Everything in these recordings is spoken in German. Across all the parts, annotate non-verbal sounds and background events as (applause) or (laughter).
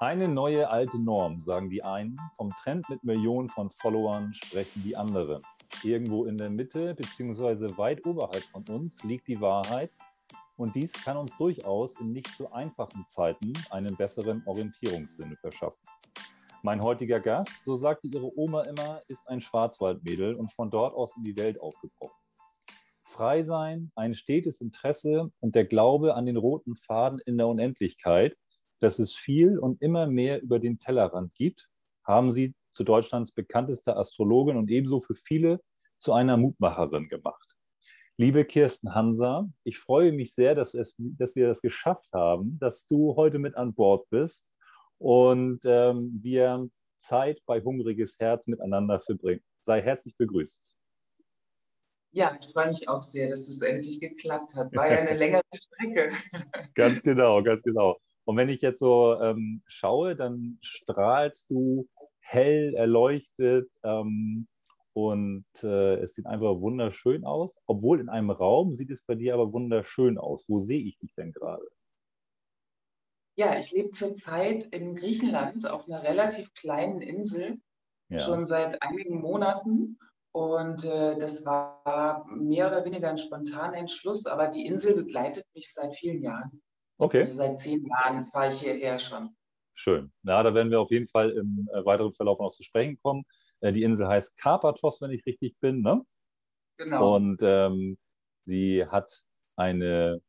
Eine neue alte Norm, sagen die einen. Vom Trend mit Millionen von Followern sprechen die anderen. Irgendwo in der Mitte bzw. weit oberhalb von uns liegt die Wahrheit. Und dies kann uns durchaus in nicht so einfachen Zeiten einen besseren Orientierungssinn verschaffen. Mein heutiger Gast, so sagte ihre Oma immer, ist ein Schwarzwaldmädel und von dort aus in die Welt aufgebrochen. Frei sein, ein stetes Interesse und der Glaube an den roten Faden in der Unendlichkeit – dass es viel und immer mehr über den Tellerrand gibt, haben sie zu Deutschlands bekanntester Astrologin und ebenso für viele zu einer Mutmacherin gemacht. Liebe Kirsten Hansa, ich freue mich sehr, dass, es, dass wir das geschafft haben, dass du heute mit an Bord bist und ähm, wir Zeit bei Hungriges Herz miteinander verbringen. Sei herzlich begrüßt. Ja, ich freue mich auch sehr, dass es endlich geklappt hat. War ja eine (laughs) längere Strecke. ganz genau, ganz genau. Und wenn ich jetzt so ähm, schaue, dann strahlst du hell, erleuchtet ähm, und äh, es sieht einfach wunderschön aus. Obwohl in einem Raum sieht es bei dir aber wunderschön aus. Wo sehe ich dich denn gerade? Ja, ich lebe zurzeit in Griechenland auf einer relativ kleinen Insel, ja. schon seit einigen Monaten. Und äh, das war mehr oder weniger ein spontaner Entschluss, aber die Insel begleitet mich seit vielen Jahren. Okay. Also seit zehn Jahren fahre ich hierher schon. Schön. Na, da werden wir auf jeden Fall im äh, weiteren Verlauf noch zu sprechen kommen. Äh, die Insel heißt Karpathos, wenn ich richtig bin. Ne? Genau. Und ähm, sie hat eine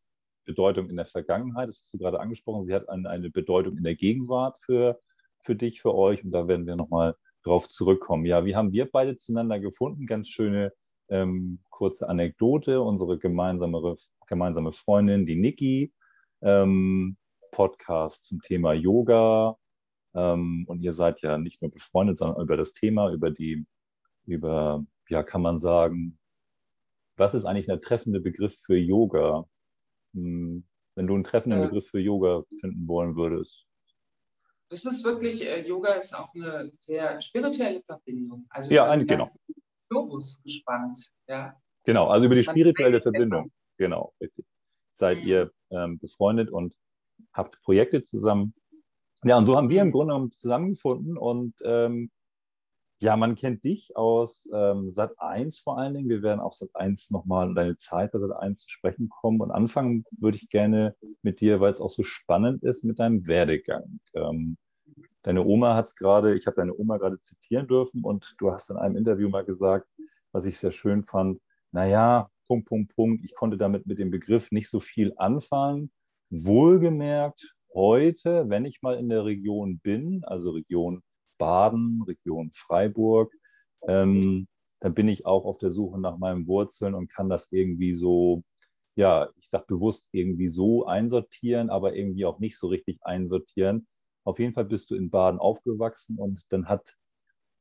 Bedeutung in der Vergangenheit, das hast du gerade angesprochen. Sie hat eine, eine Bedeutung in der Gegenwart für, für dich, für euch. Und da werden wir nochmal drauf zurückkommen. Ja, wie haben wir beide zueinander gefunden? Ganz schöne ähm, kurze Anekdote. Unsere gemeinsame, gemeinsame Freundin, die Niki, ähm, Podcast zum Thema Yoga. Ähm, und ihr seid ja nicht nur befreundet, sondern über das Thema, über die, über, ja, kann man sagen, was ist eigentlich der treffende Begriff für Yoga? Hm, wenn du einen treffenden äh, Begriff für Yoga finden wollen würdest. Das ist wirklich, äh, Yoga ist auch eine sehr spirituelle Verbindung. Also ja, ein, genau. Globus gespannt. Ja. Genau, also über die spirituelle Verbindung. Genau, richtig. Seid ihr ähm, befreundet und habt Projekte zusammen. Ja, und so haben wir im Grunde genommen zusammengefunden und ähm, ja, man kennt dich aus ähm, Sat 1 vor allen Dingen. Wir werden auf Sat 1 nochmal deine Zeit bei Sat 1 zu sprechen kommen. Und anfangen würde ich gerne mit dir, weil es auch so spannend ist, mit deinem Werdegang. Ähm, deine Oma hat es gerade, ich habe deine Oma gerade zitieren dürfen und du hast in einem Interview mal gesagt, was ich sehr schön fand, naja, Punkt, Punkt, Punkt. Ich konnte damit mit dem Begriff nicht so viel anfangen. Wohlgemerkt, heute, wenn ich mal in der Region bin, also Region Baden, Region Freiburg, ähm, dann bin ich auch auf der Suche nach meinen Wurzeln und kann das irgendwie so, ja, ich sage bewusst irgendwie so einsortieren, aber irgendwie auch nicht so richtig einsortieren. Auf jeden Fall bist du in Baden aufgewachsen und dann hat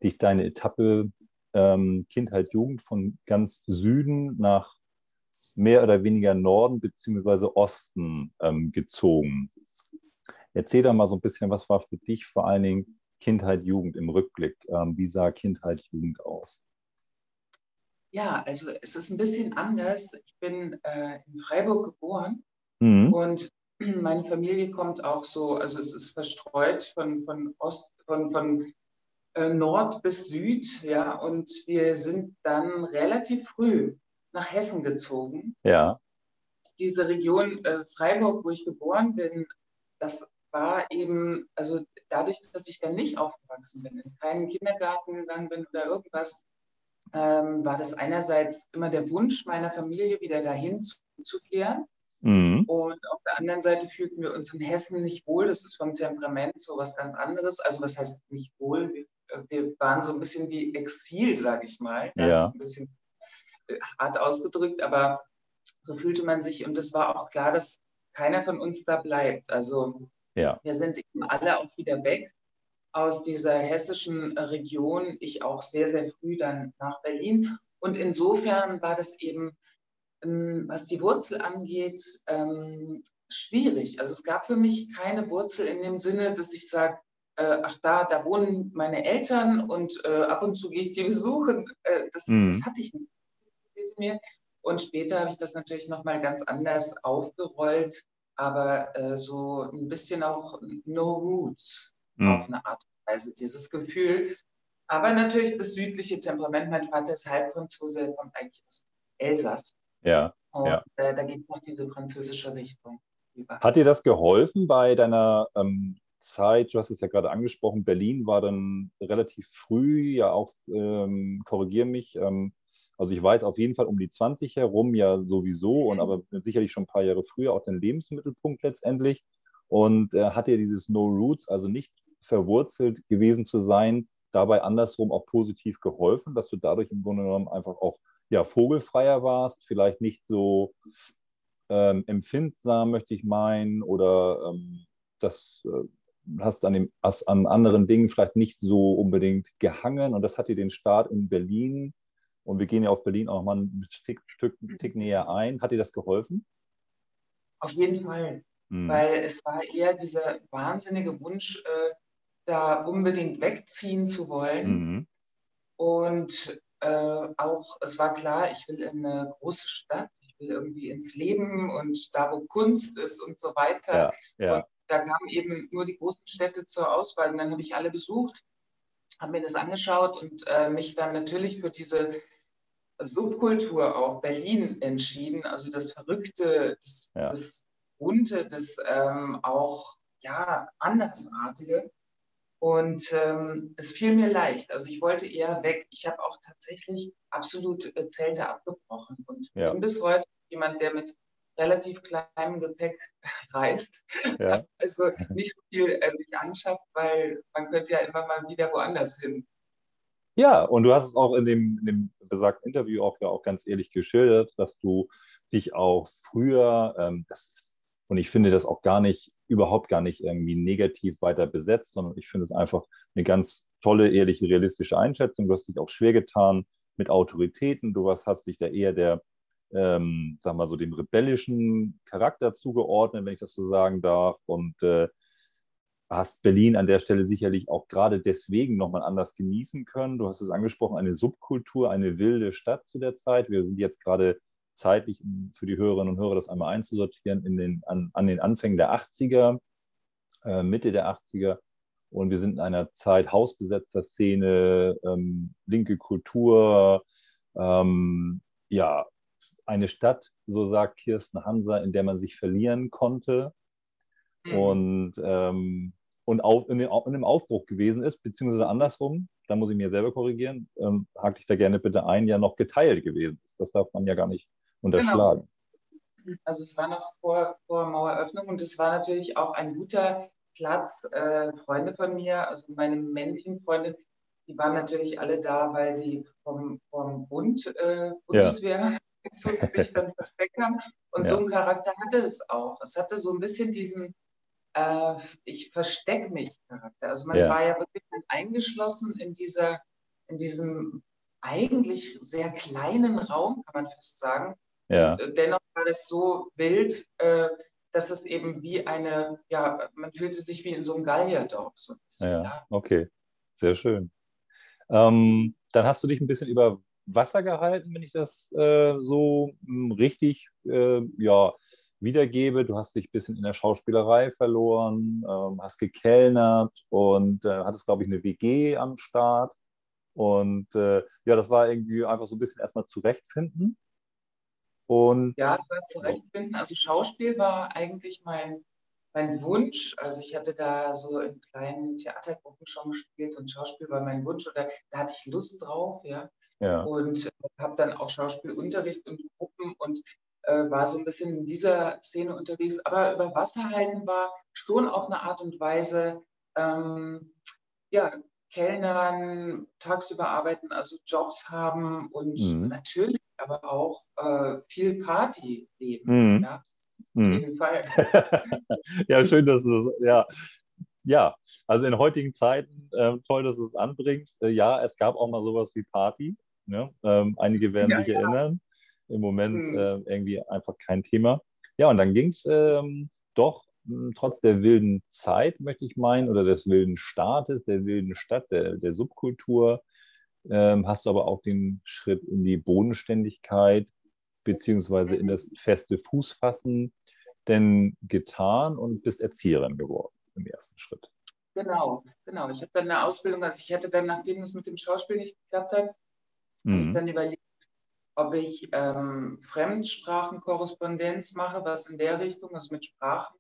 dich deine Etappe ähm, Kindheit, Jugend von ganz Süden nach mehr oder weniger Norden bzw. Osten ähm, gezogen. Erzähl da mal so ein bisschen, was war für dich vor allen Dingen Kindheit, Jugend im Rückblick? Ähm, wie sah Kindheit, Jugend aus? Ja, also es ist ein bisschen anders. Ich bin äh, in Freiburg geboren mhm. und (clears throat) meine Familie kommt auch so, also es ist verstreut von, von Ost, von, von äh, Nord bis Süd, ja, und wir sind dann relativ früh nach Hessen gezogen. Ja. Diese Region äh, Freiburg, wo ich geboren bin, das war eben, also dadurch, dass ich dann nicht aufgewachsen bin, in keinen Kindergarten gegangen bin oder irgendwas, ähm, war das einerseits immer der Wunsch meiner Familie, wieder dahin zurückzukehren. Mhm. Und auf der anderen Seite fühlten wir uns in Hessen nicht wohl. Das ist vom Temperament so was ganz anderes. Also was heißt nicht wohl? Wir, äh, wir waren so ein bisschen wie Exil, sage ich mal. Ja. Ein bisschen hart ausgedrückt, aber so fühlte man sich und es war auch klar, dass keiner von uns da bleibt. Also ja. wir sind eben alle auch wieder weg aus dieser hessischen Region. Ich auch sehr, sehr früh dann nach Berlin. Und insofern war das eben, ähm, was die Wurzel angeht, ähm, schwierig. Also es gab für mich keine Wurzel in dem Sinne, dass ich sage, äh, ach da, da wohnen meine Eltern und äh, ab und zu gehe ich die besuchen. Äh, das, mhm. das hatte ich nicht mir. Und später habe ich das natürlich nochmal ganz anders aufgerollt, aber äh, so ein bisschen auch No Roots. mhm. auf eine Art und Weise, dieses Gefühl. Aber natürlich das südliche Temperament. Mein Vater ist Halbfranzose, kommt eigentlich aus Elsass. Ja. Und ja. Äh, da geht noch diese französische Richtung über. Hat dir das geholfen bei deiner ähm, Zeit? Du hast es ja gerade angesprochen, Berlin war dann relativ früh, ja auch, ähm, korrigiere mich, ähm, also ich weiß auf jeden Fall um die 20 herum ja sowieso und aber sicherlich schon ein paar Jahre früher auch den Lebensmittelpunkt letztendlich. Und äh, hat dir dieses No Roots, also nicht verwurzelt gewesen zu sein, dabei andersrum auch positiv geholfen, dass du dadurch im Grunde genommen einfach auch ja, vogelfreier warst, vielleicht nicht so ähm, empfindsam, möchte ich meinen, oder ähm, das äh, hast an, dem, hast an anderen Dingen vielleicht nicht so unbedingt gehangen und das hat dir den Start in Berlin und wir gehen ja auf Berlin auch mal ein Stück, ein Tick näher ein. Hat dir das geholfen? Auf jeden Fall, hm. weil es war eher dieser wahnsinnige Wunsch, äh, da unbedingt wegziehen zu wollen. Mhm. Und äh, auch, es war klar, ich will in eine große Stadt, ich will irgendwie ins Leben und da, wo Kunst ist und so weiter. Ja, ja. Und da kamen eben nur die großen Städte zur Auswahl und dann habe ich alle besucht, habe mir das angeschaut und äh, mich dann natürlich für diese Subkultur auch Berlin entschieden, also das Verrückte, das, ja. das Bunte, das ähm, auch ja, Andersartige. Und ähm, es fiel mir leicht. Also ich wollte eher weg. Ich habe auch tatsächlich absolut äh, Zelte abgebrochen und ja. bin bis heute jemand, der mit relativ kleinem Gepäck (laughs) reist. Ja. (laughs) Also nicht so viel äh, anschafft, weil man könnte ja immer mal wieder woanders hin. Ja, und du hast es auch in dem, in dem besagten Interview auch, ja auch ganz ehrlich geschildert, dass du dich auch früher, ähm, das, und ich finde das auch gar nicht, überhaupt gar nicht irgendwie negativ weiter besetzt, sondern ich finde es einfach eine ganz tolle, ehrliche, realistische Einschätzung. Du hast dich auch schwer getan mit Autoritäten. Du hast, hast dich da eher der, ähm, sag mal so, dem rebellischen Charakter zugeordnet, wenn ich das so sagen darf. Und äh, hast Berlin an der Stelle sicherlich auch gerade deswegen nochmal anders genießen können. Du hast es angesprochen, eine Subkultur, eine wilde Stadt zu der Zeit. Wir sind jetzt gerade zeitlich für die Hörerinnen und Hörer das einmal einzusortieren in den, an, an den Anfängen der 80er, äh, Mitte der 80er. Und wir sind in einer Zeit hausbesetzter Szene, ähm, linke Kultur, ähm, ja, eine Stadt, so sagt Kirsten Hanser, in der man sich verlieren konnte. Mhm. Und ähm, und auf, in, einem Aufbruch gewesen ist, beziehungsweise andersrum, da muss ich mir selber korrigieren, ähm, hake ich da gerne bitte ein, ja noch geteilt gewesen ist. Das darf man ja gar nicht unterschlagen. Genau. Also es war noch vor, vor Maueröffnung und es war natürlich auch ein guter Platz. Äh, Freunde von mir, also meine männlichen Freunde, die waren natürlich alle da, weil sie vom, vom Bund, äh, Bundeswehr, ja. (laughs) sich dann versteckt haben. Und ja. so einen Charakter hatte es auch. Es hatte so ein bisschen diesen äh, ich verstecke mich Charakter. Also man ja. war ja wirklich eingeschlossen in dieser, in diesem eigentlich sehr kleinen Raum, kann man fast sagen. Ja. Und äh, dennoch war es so wild, äh, dass es eben wie eine, ja, man fühlte sich wie in so einem Gallierdorf. So ja, ja, okay, sehr schön. Ähm, dann hast du dich ein bisschen über Wasser gehalten, wenn ich das äh, so hm, richtig, äh, ja, wiedergebe. Du hast dich ein bisschen in der Schauspielerei verloren, ähm, hast gekellnert und äh, hattest, glaube ich, eine WG am Start. Und äh, ja, das war irgendwie einfach so ein bisschen erstmal zurechtfinden. Und ja, es war zurechtfinden. Also Schauspiel war eigentlich mein, mein Wunsch. Also ich hatte da so in kleinen Theatergruppen schon gespielt und Schauspiel war mein Wunsch oder da hatte ich Lust drauf, ja. ja. Und äh, habe dann auch Schauspielunterricht in Gruppen und äh, war so ein bisschen in dieser Szene unterwegs. Aber über Wasser halten war schon auf eine Art und Weise, ähm, ja, Kellnern, tagsüber arbeiten, also Jobs haben und mhm. natürlich aber auch äh, viel Party leben. Mhm. Ja, auf mhm. jeden Fall. (laughs) ja, schön, dass du das, ja. Ja, also in heutigen Zeiten, äh, toll, dass du es anbringst. Äh, ja, es gab auch mal sowas wie Party. Ne? Ähm, einige werden ja, sich ja. erinnern im Moment mhm. äh, irgendwie einfach kein Thema. Ja, und dann ging es ähm, doch mh, hm, trotz der wilden Zeit, möchte ich meinen, oder des wilden Staates, der wilden Stadt, der, der Subkultur, ähm, hast du aber auch den Schritt in die Bodenständigkeit beziehungsweise in das feste Fußfassen denn getan und bist Erzieherin geworden im ersten Schritt. Genau, genau. Ich habe dann eine Ausbildung, also ich hatte dann, nachdem es mit dem Schauspiel nicht geklappt hat, mhm. habe ich dann überlegt, ob ich ähm, Fremdsprachenkorrespondenz mache, was in der Richtung ist mit Sprachen.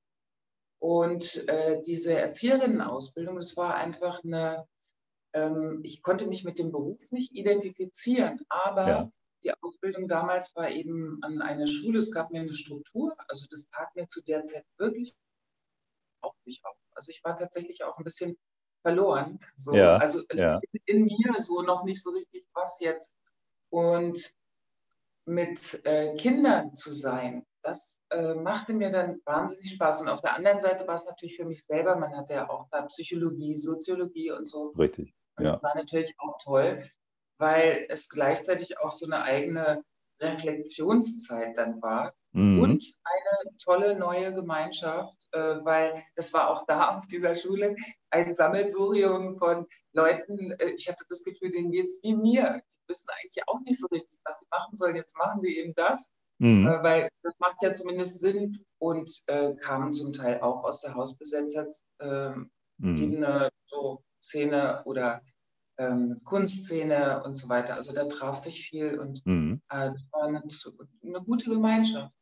Und äh, diese Erzieherinnenausbildung, das war einfach eine, ähm, ich konnte mich mit dem Beruf nicht identifizieren, aber ja. die Ausbildung damals war eben an einer Schule, es gab mir eine Struktur, also das tat mir zu der Zeit wirklich auch nicht auf. Also ich war tatsächlich auch ein bisschen verloren. So. Ja, also ja. In, in, mir so noch nicht so richtig, was jetzt. Und mit äh, Kindern zu sein, das äh, machte mir dann wahnsinnig Spaß. Und auf der anderen Seite war es natürlich für mich selber, man hatte ja auch da Psychologie, Soziologie und so. Richtig. Ja. Das war natürlich auch toll, weil es gleichzeitig auch so eine eigene Reflexionszeit dann war mhm. und eine tolle neue Gemeinschaft, äh, weil das war auch da (laughs) auf dieser Schule ein Sammelsurium von Leuten. Äh, ich hatte das Gefühl, denen geht es wie mir. Die wissen eigentlich auch nicht so richtig, was sie machen sollen. Jetzt machen sie eben das, mhm. äh, weil das macht ja zumindest Sinn und äh, kamen zum Teil auch aus der Hausbesetzer-Ebene, ähm, mhm. so Szene oder ähm, Kunstszene und so weiter. Also da traf sich viel und mhm. äh, das war eine, eine, gute Gemeinschaft.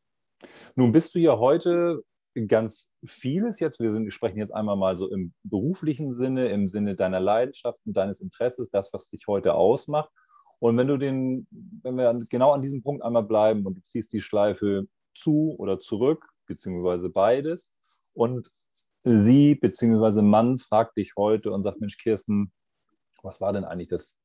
Nun bist du ja heute ganz vieles jetzt. Wir sind, sprechen jetzt einmal mal so im beruflichen Sinne, im Sinne deiner Leidenschaften, deines Interesses, das, was dich heute ausmacht. Und wenn du den, wenn wir genau an diesem Punkt einmal bleiben und du ziehst die Schleife zu oder zurück, beziehungsweise beides, und sie beziehungsweise Mann fragt dich heute und sagt, Mensch, Kirsten, was war denn eigentlich das,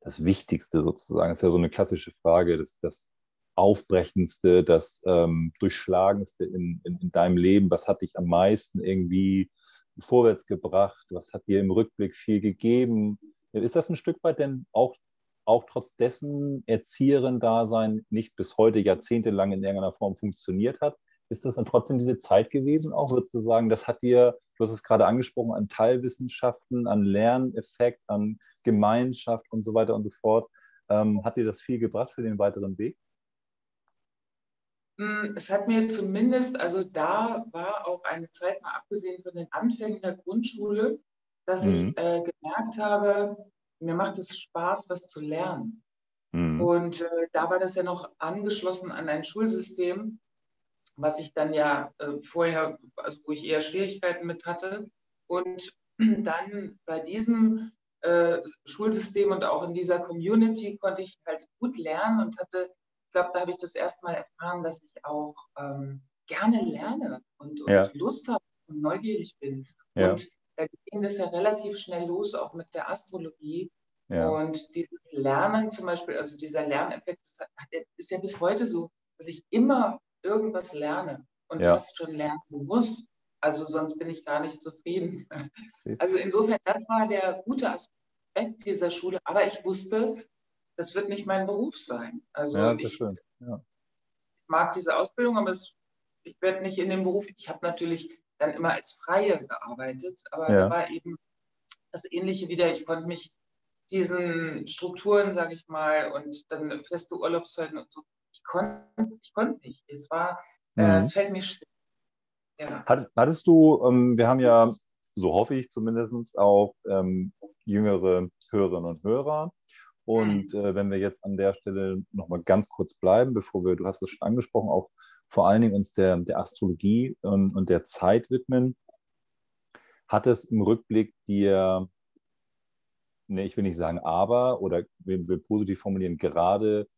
das Wichtigste sozusagen? Das ist ja so eine klassische Frage, das, das Aufbrechendste, das ähm, Durchschlagendste in, in, in, deinem Leben? Was hat dich am meisten irgendwie vorwärts gebracht? Was hat dir im Rückblick viel gegeben? Ist das ein Stück weit denn auch, auch trotz dessen Erzieherin-Dasein nicht bis heute jahrzehntelang in irgendeiner Form funktioniert hat? Ist das dann trotzdem diese Zeit gewesen auch? Würdest du sagen, das hat dir, du hast es gerade angesprochen, an Teilwissenschaften, an Lerneffekt, an Gemeinschaft und so weiter und so fort, ähm, hat dir das viel gebracht für den weiteren Weg? Hm, es hat mir zumindest, also da war auch eine Zeit mal abgesehen von den Anfängen der Grundschule, dass mhm. ich äh, gemerkt habe, mir macht es Spaß, was zu lernen. Mhm. Und äh, da war das ja noch angeschlossen an ein Schulsystem, was ich dann ja äh, vorher, also wo ich eher Schwierigkeiten mit hatte. Und (clears throat) dann bei diesem äh, Schulsystem und auch in dieser Community konnte ich halt gut lernen und hatte, ich glaube, da habe ich das erste Mal erfahren, dass ich auch ähm, gerne lerne und, und ja. Lust habe und neugierig bin. Ja. Und da ging das ja relativ schnell los, auch mit der Astrologie. Ja. Und dieses Lernen zum Beispiel, also dieser Lerneffekt, ist ja bis heute so, dass ich immer irgendwas lerne und ja. fast schon lernen muss. Also sonst bin ich gar nicht zufrieden. Also insofern, das war der gute Aspekt dieser Schule. Aber ich wusste, das wird nicht mein Beruf sein. Also ja, ich, ja. mag diese Ausbildung, aber es, ich werde nicht in den Beruf. Ich habe natürlich dann immer als Freie gearbeitet, aber da war eben das Ähnliche wieder. Ich konnte mich diesen Strukturen, sage ich mal, und dann feste Urlaubszeiten und so ich konnte ich konnt nicht. Es war, äh, mhm. äh, es fällt mir schwer. Ja. Hattest du, ähm, wir haben ja, so hoffe ich zumindest, auch ähm, jüngere Hörerinnen und Hörer. Und mhm. äh, wenn wir jetzt an der Stelle nochmal ganz kurz bleiben, bevor wir, du hast es schon angesprochen, auch vor allen Dingen uns der, der Astrologie und, und der Zeit widmen, hat es im Rückblick dir, ne, ich will nicht sagen aber, oder wir, wir positiv formulieren, gerade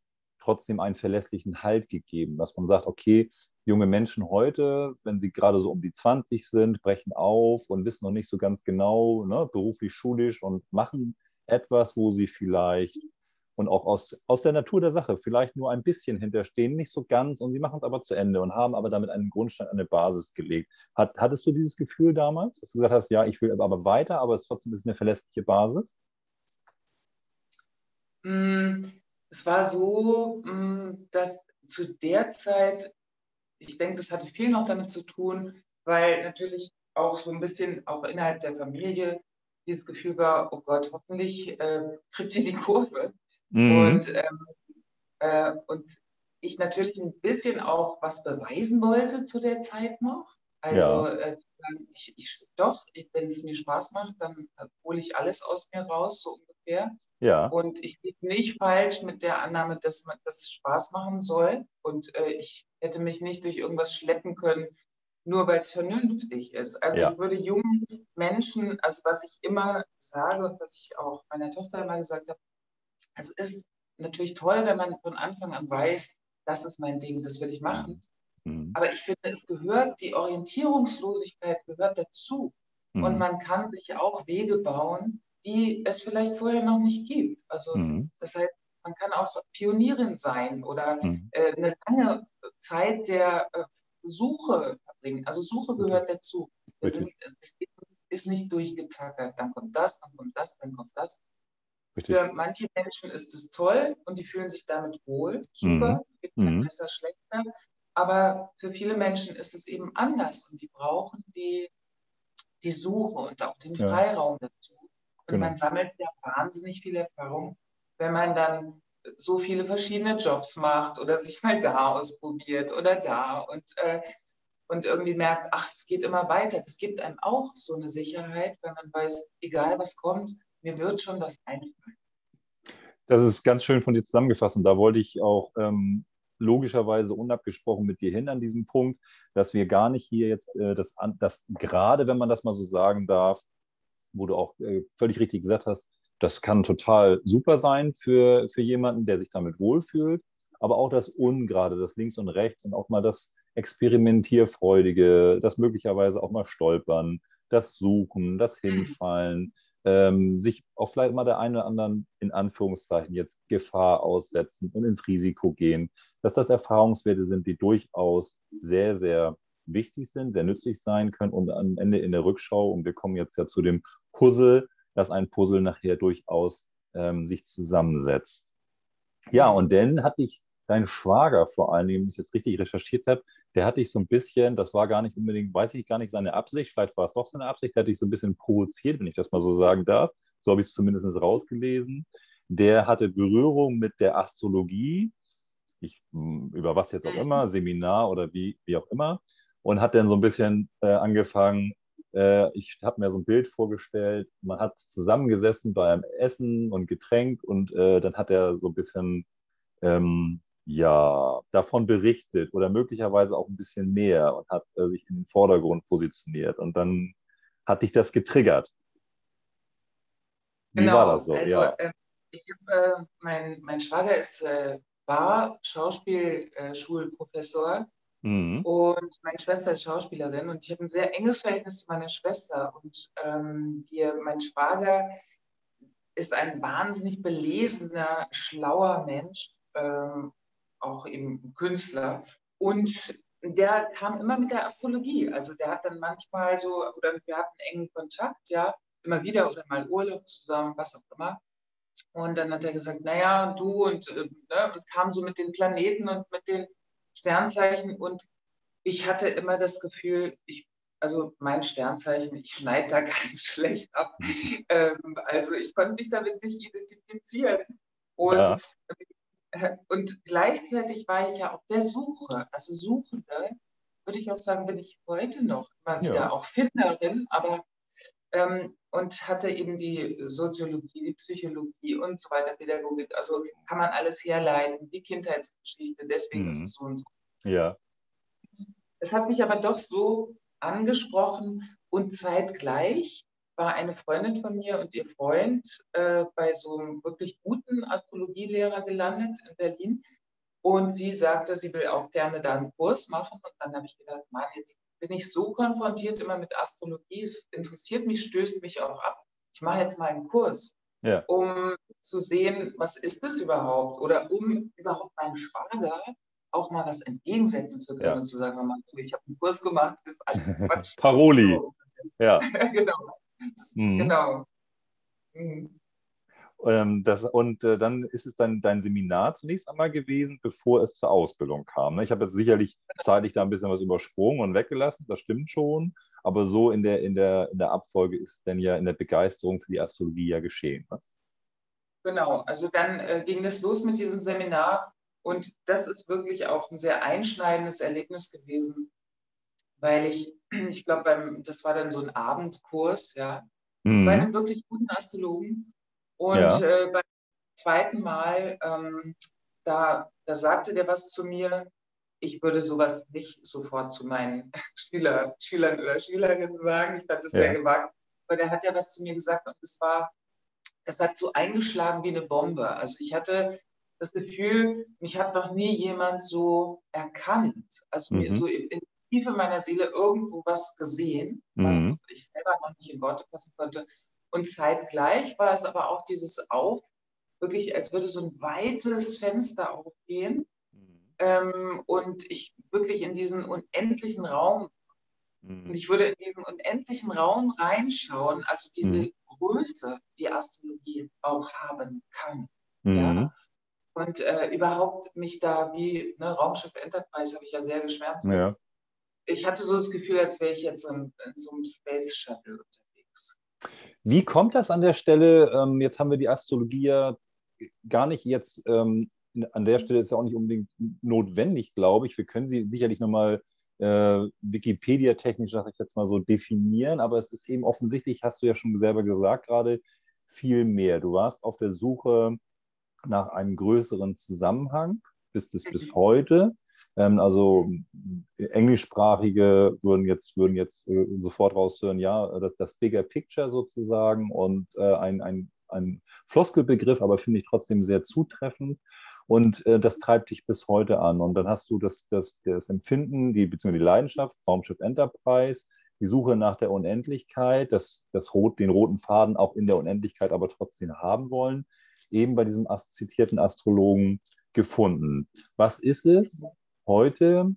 trotzdem einen verlässlichen Halt gegeben, dass man sagt, okay, junge Menschen heute, wenn sie gerade so um die 20 sind, brechen auf und wissen noch nicht so ganz genau, ne, beruflich, schulisch und machen etwas, wo sie vielleicht und auch aus, aus der Natur der Sache vielleicht nur ein bisschen hinterstehen, nicht so ganz und sie machen es aber zu Ende und haben aber damit einen Grundstein, eine Basis gelegt. Hat, hattest du dieses Gefühl damals, dass du gesagt hast, ja, ich will aber weiter, aber es trotzdem ist eine verlässliche Basis? Mm, es war so, mm, dass zu der Zeit, ich denke, das hatte viel noch damit zu tun, weil natürlich auch so ein bisschen auch innerhalb der Familie dieses Gefühl war, oh Gott, hoffentlich äh, kriegt ihr die Kurve. Mhm. Und, ähm, äh, und ich natürlich ein bisschen auch was beweisen wollte zu der Zeit noch. Also ja. äh, ich, ich, doch, wenn es mir Spaß macht, dann hole ich alles aus mir raus, so ungefähr. Ja. Und ich bin nicht falsch mit der Annahme, dass man das Spaß machen soll. Und äh, ich hätte mich nicht durch irgendwas schleppen können, nur weil es vernünftig ist. Also ja. ich würde jungen Menschen, also was ich immer sage und was ich auch meiner Tochter immer gesagt habe, es ist natürlich toll, wenn man von Anfang an weiß, das ist mein Ding, das will ich machen. Mhm. Aber ich finde, es gehört, die Orientierungslosigkeit gehört dazu. Mhm. Und man kann sich auch Wege bauen, die es vielleicht vorher noch nicht gibt. Also mhm. das heißt, man kann auch Pionierin sein oder mhm. äh, eine lange Zeit der äh, Suche verbringen. Also Suche gehört dazu. Es, sind, es ist nicht durchgetackert. Dann kommt das, dann kommt das, dann kommt das. Richtig. Für manche Menschen ist es toll und die fühlen sich damit wohl. Super, mhm. gibt mhm. besser, schlechter. Aber für viele Menschen ist es eben anders und die brauchen die, die Suche und auch den Freiraum ja. dazu. Und genau. man sammelt ja wahnsinnig viel Erfahrung, wenn man dann so viele verschiedene Jobs macht oder sich mal da ausprobiert oder da und, äh, und irgendwie merkt, ach, es geht immer weiter. Das gibt einem auch so eine Sicherheit, wenn man weiß, egal was kommt, mir wird schon was einfallen. Das ist ganz schön von dir zusammengefasst und da wollte ich auch ähm, logischerweise unabgesprochen mit dir hin an diesem Punkt, dass wir gar nicht hier jetzt äh, das, das gerade, wenn man das mal so sagen darf, wo du auch äh, völlig richtig gesagt hast, das kann total super sein für, für jemanden, der sich damit wohlfühlt, aber auch das Ungerade, das Links und Rechts und auch mal das Experimentierfreudige, das möglicherweise auch mal Stolpern, das Suchen, das mhm. Hinfallen, ähm, sich auch vielleicht mal der einen oder anderen, in Anführungszeichen, jetzt Gefahr aussetzen und ins Risiko gehen, dass das Erfahrungswerte sind, die durchaus sehr, sehr wichtig sind, sehr nützlich sein können und am Ende in der Rückschau, und wir kommen jetzt ja zu dem Puzzle, dass ein Puzzle nachher durchaus ähm, sich zusammensetzt. Ja, und dann hatte ich dein Schwager vor allen Dingen, wenn ich das richtig recherchiert habe, der hatte ich so ein bisschen, das war gar nicht unbedingt, weiß ich gar nicht, seine Absicht, vielleicht war es doch seine Absicht, der hatte ich so ein bisschen provoziert, wenn ich das mal so sagen darf. So habe ich es zumindest rausgelesen. Der hatte Berührung mit der Astrologie, ich, hm, über was jetzt auch immer, Seminar oder wie, wie auch immer, und hat dann so ein bisschen äh, angefangen, äh, ich habe mir so ein Bild vorgestellt, man hat zusammengesessen bei einem Essen und Getränk und äh, dann hat er so ein bisschen ähm, ja, davon berichtet oder möglicherweise auch ein bisschen mehr und hat äh, sich in den Vordergrund positioniert. Und dann hat dich das getriggert. Wie genau, war das so? Also, ja. äh, ich, äh, mein, mein Schwager ist, äh, war Schauspielschulprofessor mhm. und meine Schwester ist Schauspielerin und ich habe ein sehr enges Verhältnis zu meiner Schwester. Und ähm, wir, mein Schwager ist ein wahnsinnig belesener, schlauer Mensch. Ähm, auch eben Künstler. Und der kam immer mit der Astrologie. Also der hat dann manchmal so, oder wir hatten engen Kontakt, ja, immer wieder oder mal Urlaub zusammen, was auch immer. Und dann hat er gesagt, naja, du und, äh, ne, und kam so mit den Planeten und mit den Sternzeichen. Und ich hatte immer das Gefühl, ich, also mein Sternzeichen, ich schneide da (laughs) ganz schlecht ab. ähm, also ich konnte mich damit nicht identifizieren. Und ja. Und gleichzeitig war ich ja auf der Suche. Also Suchende, würde ich auch sagen, bin ich heute noch immer wieder ja. auch Finderin, aber ähm, und hatte eben die Soziologie, die Psychologie und so weiter, Pädagogik. Also kann man alles herleiten, die Kindheitsgeschichte, deswegen mhm. ist es so und so. Ja. Es hat mich aber doch so angesprochen und zeitgleich war eine Freundin von mir und ihr Freund äh, bei so einem wirklich guten Astrologielehrer gelandet in Berlin. Und sie sagte, sie will auch gerne da einen Kurs machen. Und dann habe ich gedacht, Mann, jetzt bin ich so konfrontiert immer mit Astrologie. Es interessiert mich, stößt mich auch ab. Ich mache jetzt mal einen Kurs, ja. um zu sehen, was ist das überhaupt? Oder um überhaupt meinem Schwager auch mal was entgegensetzen zu können ja. und zu sagen, ich habe einen Kurs gemacht, ist alles (laughs) Quatsch. Paroli. Ja. (laughs) genau. Mhm. Genau. Mhm. Ähm, das, und äh, dann ist es dann dein Seminar zunächst einmal gewesen, bevor es zur Ausbildung kam. Ne? Ich habe jetzt sicherlich zeitlich da ein bisschen was übersprungen und weggelassen, das stimmt schon. Aber so in der, in der, in der Abfolge ist es dann ja in der Begeisterung für die Astrologie ja geschehen. Ne? Genau, also dann äh, ging es los mit diesem Seminar und das ist wirklich auch ein sehr einschneidendes Erlebnis gewesen, weil ich, ich glaube, das war dann so ein Abendkurs, ja, mhm. bei einem wirklich guten Astrologen. Und ja. äh, beim zweiten Mal, ähm, da, da sagte der was zu mir. Ich würde sowas nicht sofort zu meinen (laughs) Schüler, Schülern oder Schülerinnen sagen. Ich fand das ja. sehr gewagt. Aber der hat ja was zu mir gesagt und es war, das hat so eingeschlagen wie eine Bombe. Also ich hatte das Gefühl, mich hat noch nie jemand so erkannt. Also mhm. so in, in Tiefe meiner Seele irgendwo was gesehen, mhm. was ich selber noch nicht in Worte fassen konnte. Und zeitgleich war es aber auch dieses Auf, wirklich als würde so ein weites Fenster aufgehen mhm. ähm, und ich wirklich in diesen unendlichen Raum, mhm. und ich würde in diesen unendlichen Raum reinschauen, also diese mhm. Größe, die Astrologie auch haben kann. Ja? Mhm. Und äh, überhaupt mich da wie ne, Raumschiff Enterprise habe ich ja sehr geschwärmt. Ja. Ich hatte so das Gefühl, als wäre ich jetzt in, in so einem Space Shuttle unterwegs. Wie kommt das an der Stelle? Ähm, jetzt haben wir die Astrologie ja gar nicht jetzt, ähm, an der Stelle ist ja auch nicht unbedingt notwendig, glaube ich. Wir können sie sicherlich nochmal äh, Wikipedia-technisch, sage ich jetzt mal so, definieren, aber es ist eben offensichtlich, hast du ja schon selber gesagt gerade, viel mehr. Du warst auf der Suche nach einem größeren Zusammenhang, bist es bis mhm. heute. Ähm, also Englischsprachige würden jetzt, würden jetzt äh, sofort raushören, ja, das, das Bigger Picture sozusagen und äh, ein, ein, ein Floskelbegriff, aber finde ich trotzdem sehr zutreffend. Und äh, das treibt dich bis heute an. Und dann hast du das, das, das Empfinden, die, beziehungsweise die Leidenschaft, Raumschiff Enterprise, die Suche nach der Unendlichkeit, das, das Rot, den roten Faden auch in der Unendlichkeit aber trotzdem haben wollen, eben bei diesem zitierten Astrologen gefunden. Was ist es heute,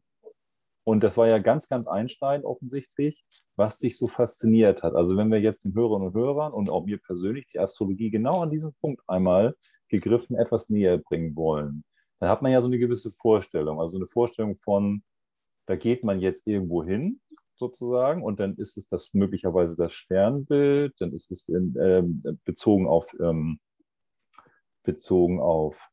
und das war ja ganz, ganz einschneidend offensichtlich, was dich so fasziniert hat. Also wenn wir jetzt den Hörerinnen und Hörern und auch mir persönlich die Astrologie genau an diesem Punkt einmal gegriffen etwas näher bringen wollen, dann hat man ja so eine gewisse Vorstellung. Also eine Vorstellung von, da geht man jetzt irgendwo hin sozusagen und dann ist es das möglicherweise das Sternbild, dann ist es in, äh, bezogen auf, ähm, bezogen auf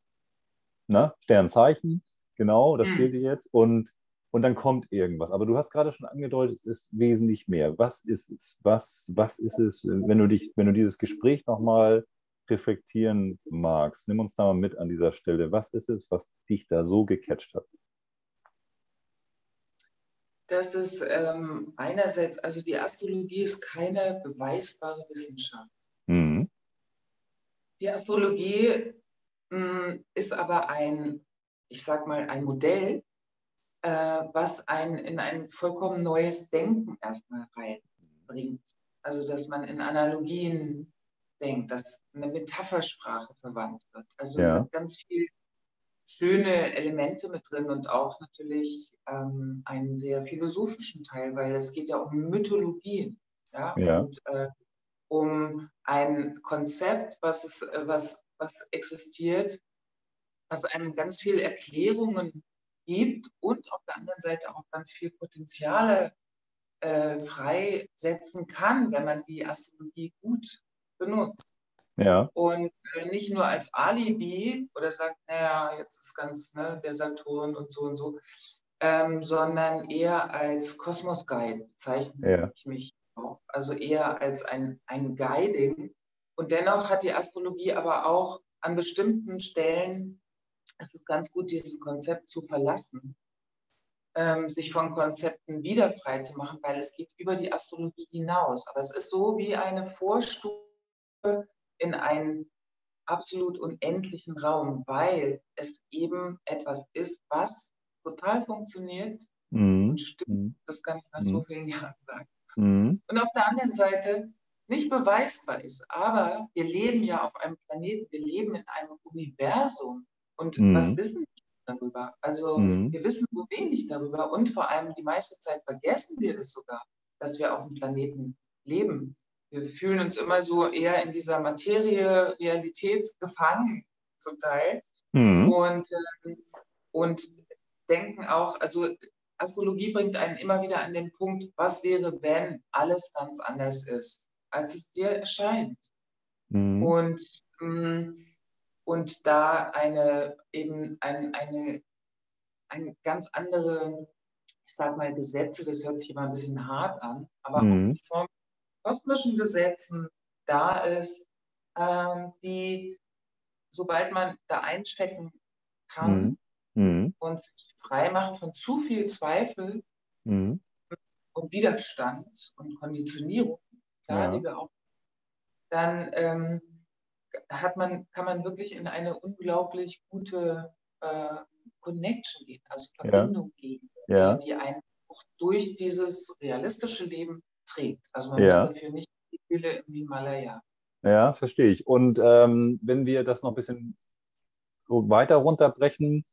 na, Sternzeichen, genau, das mhm. fehlt dir jetzt und und dann kommt irgendwas. Aber du hast gerade schon angedeutet, es ist wesentlich mehr. Was ist es? Was, was ist es, wenn du dich, wenn du dieses Gespräch nochmal reflektieren magst? Nimm uns da mal mit an dieser Stelle. Was ist es, was dich da so gecatcht hat? Das ist ähm, einerseits, also die Astrologie ist keine beweisbare Wissenschaft. Mhm. Die Astrologie ist aber ein, ich sag mal, ein Modell, äh, was einen in ein vollkommen neues Denken erstmal reinbringt. Also, dass man in Analogien denkt, dass eine Metaphersprache verwandt wird. Also, es ja. hat ganz viel schöne Elemente mit drin und auch natürlich ähm, einen sehr philosophischen Teil, weil es geht ja um Mythologie. Ja? ja. Und äh, um ein Konzept, was, es, äh, was, was existiert, was einem ganz viele Erklärungen gibt und auf der anderen Seite auch ganz viel Potenziale äh, freisetzen kann, wenn man die Astrologie gut benutzt. Ja. Und äh, nicht nur als Alibi oder sagt, naja, jetzt ist ganz ne, der Saturn und so und so, ähm, sondern eher als Kosmos Guide bezeichne ja. ich mich auch. Also eher als ein, ein Guiding. Und dennoch hat die Astrologie aber auch an bestimmten Stellen es ist ganz gut, dieses Konzept zu verlassen, ähm, sich von Konzepten wieder frei zu machen, weil es geht über die Astrologie hinaus. Aber es ist so wie eine Vorstufe in einen absolut unendlichen Raum, weil es eben etwas ist, was total funktioniert mhm. und stimmt. Mhm. Das kann ich nach so mhm. vielen Jahren sagen. Mhm. Und auf der anderen Seite nicht beweisbar ist, aber wir leben ja auf einem Planeten, wir leben in einem Universum, und mhm. was wissen wir darüber? Also mhm. wir wissen so wenig darüber und vor allem die meiste Zeit vergessen wir es sogar, dass wir auf dem Planeten leben. Wir fühlen uns immer so eher in dieser Materie, Realität gefangen zum Teil mhm. und, äh, und denken auch, also Astrologie bringt einen immer wieder an den Punkt, was wäre, wenn alles ganz anders ist, als es dir erscheint. Mhm. Und mm, und da eine eben ein, eine, eine ganz andere ich sage mal, Gesetze, das hört sich immer ein bisschen hart an, aber mhm. von kosmischen Gesetzen da ist, ähm, die, sobald man da einstecken kann mhm. mhm. und sich frei macht von zu viel Zweifel mhm. und Widerstand und Konditionierung, ja. die wir auch, dann ähm, hat man, kann man wirklich in eine unglaublich gute äh, Connection gehen, also Verbindung ja. gehen, ja. die einen auch durch dieses realistische Leben trägt. Also man ja. muss dafür nicht die Fülle im Himalaya. Ja, verstehe ich. Und ähm, wenn wir das noch ein bisschen weiter runterbrechen,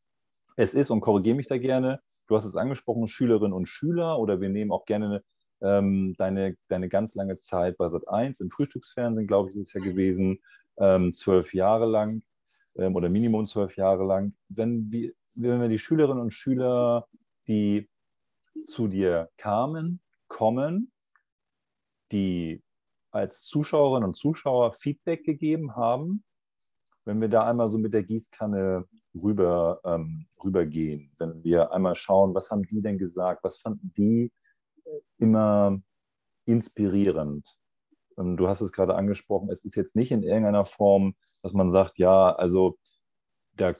es ist, und korrigiere mich da gerne, du hast es angesprochen, Schülerinnen und Schüler, oder wir nehmen auch gerne ähm, deine, deine ganz lange Zeit bei Sat 1 im Frühstücksfernsehen, glaube ich, ist es ja gewesen, ähm, zwölf Jahre lang ähm, oder Minimum zwölf Jahre lang. Wenn wir, wenn wir die Schülerinnen und Schüler, die zu dir kamen, kommen, die als Zuschauerinnen und Zuschauer Feedback gegeben haben, wenn wir da einmal so mit der Gießkanne rüber, ähm, rübergehen, wenn wir einmal schauen, was haben die denn gesagt, was fanden die immer inspirierend. Und du hast es gerade angesprochen, es ist jetzt nicht in irgendeiner Form, dass man sagt, ja, also da,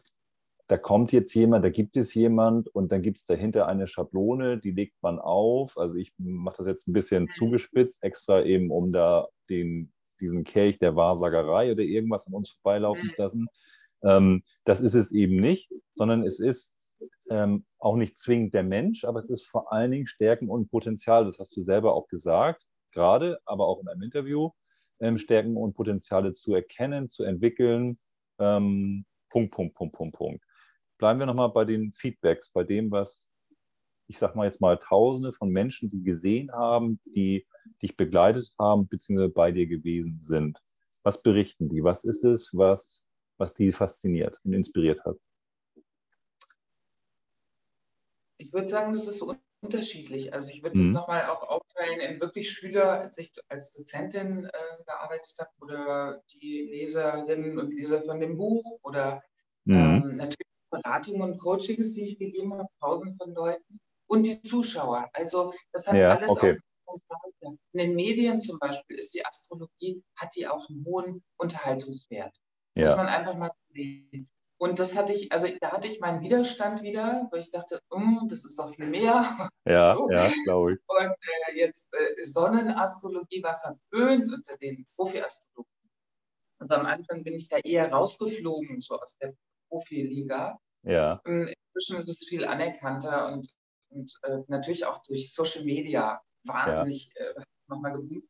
da kommt jetzt jemand, da gibt es jemand und dann gibt es dahinter eine Schablone, die legt man auf. Also ich mache das jetzt ein bisschen zugespitzt, extra eben, um da den, diesen Kelch der Wahrsagerei oder irgendwas an uns vorbeilaufen mhm. zu lassen. Ähm, das ist es eben nicht, sondern es ist ähm, auch nicht zwingend der Mensch, aber es ist vor allen Dingen Stärken und Potenzial. Das hast du selber auch gesagt, gerade, aber auch in einem Interview, ähm, Stärken und Potenziale zu erkennen, zu entwickeln. Ähm, Punkt, Punkt, Punkt, Punkt, Punkt. Bleiben wir nochmal bei den Feedbacks, bei dem, was ich sage mal jetzt mal Tausende von Menschen, die gesehen haben, die dich begleitet haben, beziehungsweise bei dir gewesen sind. Was berichten die? Was ist es, was, was die fasziniert und inspiriert hat? Ich würde sagen, das ist unterschiedlich. Also ich würde mhm. das nochmal auch aufteilen in wirklich Schüler, als ich als Dozentin äh, gearbeitet habe oder die Leserinnen und Leser von dem Buch oder mhm. ähm, natürlich Beratungen und Coachings, die ich gegeben habe, tausend von Leuten und die Zuschauer. Also das hat ja, alles okay. auch in den Medien zum Beispiel ist die Astrologie, hat die auch einen hohen Unterhaltungswert. Ja. Muss man einfach mal sehen. Und das hatte ich, also da hatte ich meinen Widerstand wieder, weil ich dachte, mm, das ist doch viel mehr. (laughs) Ja, so. ja, glaube ich. Und äh, jetzt äh, Sonnenastrologie war verpönt unter den Profi-Astrologen. Also am Anfang bin ich da eher rausgeflogen, so aus der Profiliga. Ja. Und inzwischen ist es viel anerkannter und, und äh, natürlich auch durch Social Media wahnsinnig ja. äh, nochmal geboomt.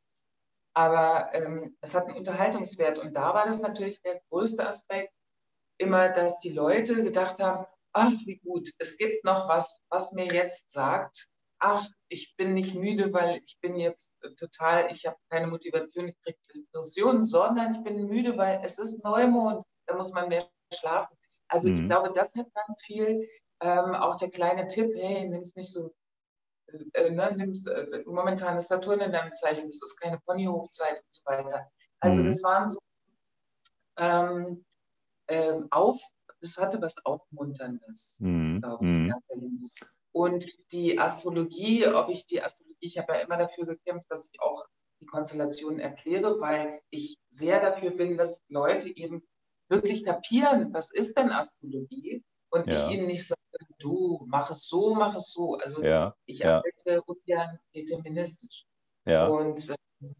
Aber ähm, es hat einen Unterhaltungswert und da war das natürlich der größte Aspekt, immer, dass die Leute gedacht haben, ach, wie gut, es gibt noch was, was mir jetzt sagt, ach, ich bin nicht müde, weil ich bin jetzt total, ich habe keine Motivation, ich kriege Depressionen, sondern ich bin müde, weil es ist Neumond, da muss man mehr schlafen. Also mhm. ich glaube, das hat dann viel, ähm, auch der kleine Tipp, hey, nimm es nicht so, äh, ne, nimm's, äh, momentan ist Saturn in deinem Zeichen, das ist keine Ponyhofzeit und so weiter. Also mhm. das waren so ähm, ähm, auf, das hatte was Aufmunterndes. Mhm. mhm. Und die Astrologie, ob ich die Astrologie, ich habe ja immer dafür gekämpft, dass ich auch die Konstellationen erkläre, weil ich sehr dafür bin, dass Leute eben wirklich kapieren, was ist denn Astrologie? Und ja. ich ihnen nicht sage, du, mach es so, mach es so. Also ja. ich arbeite ja. ungern deterministisch. Ja. Und ähm,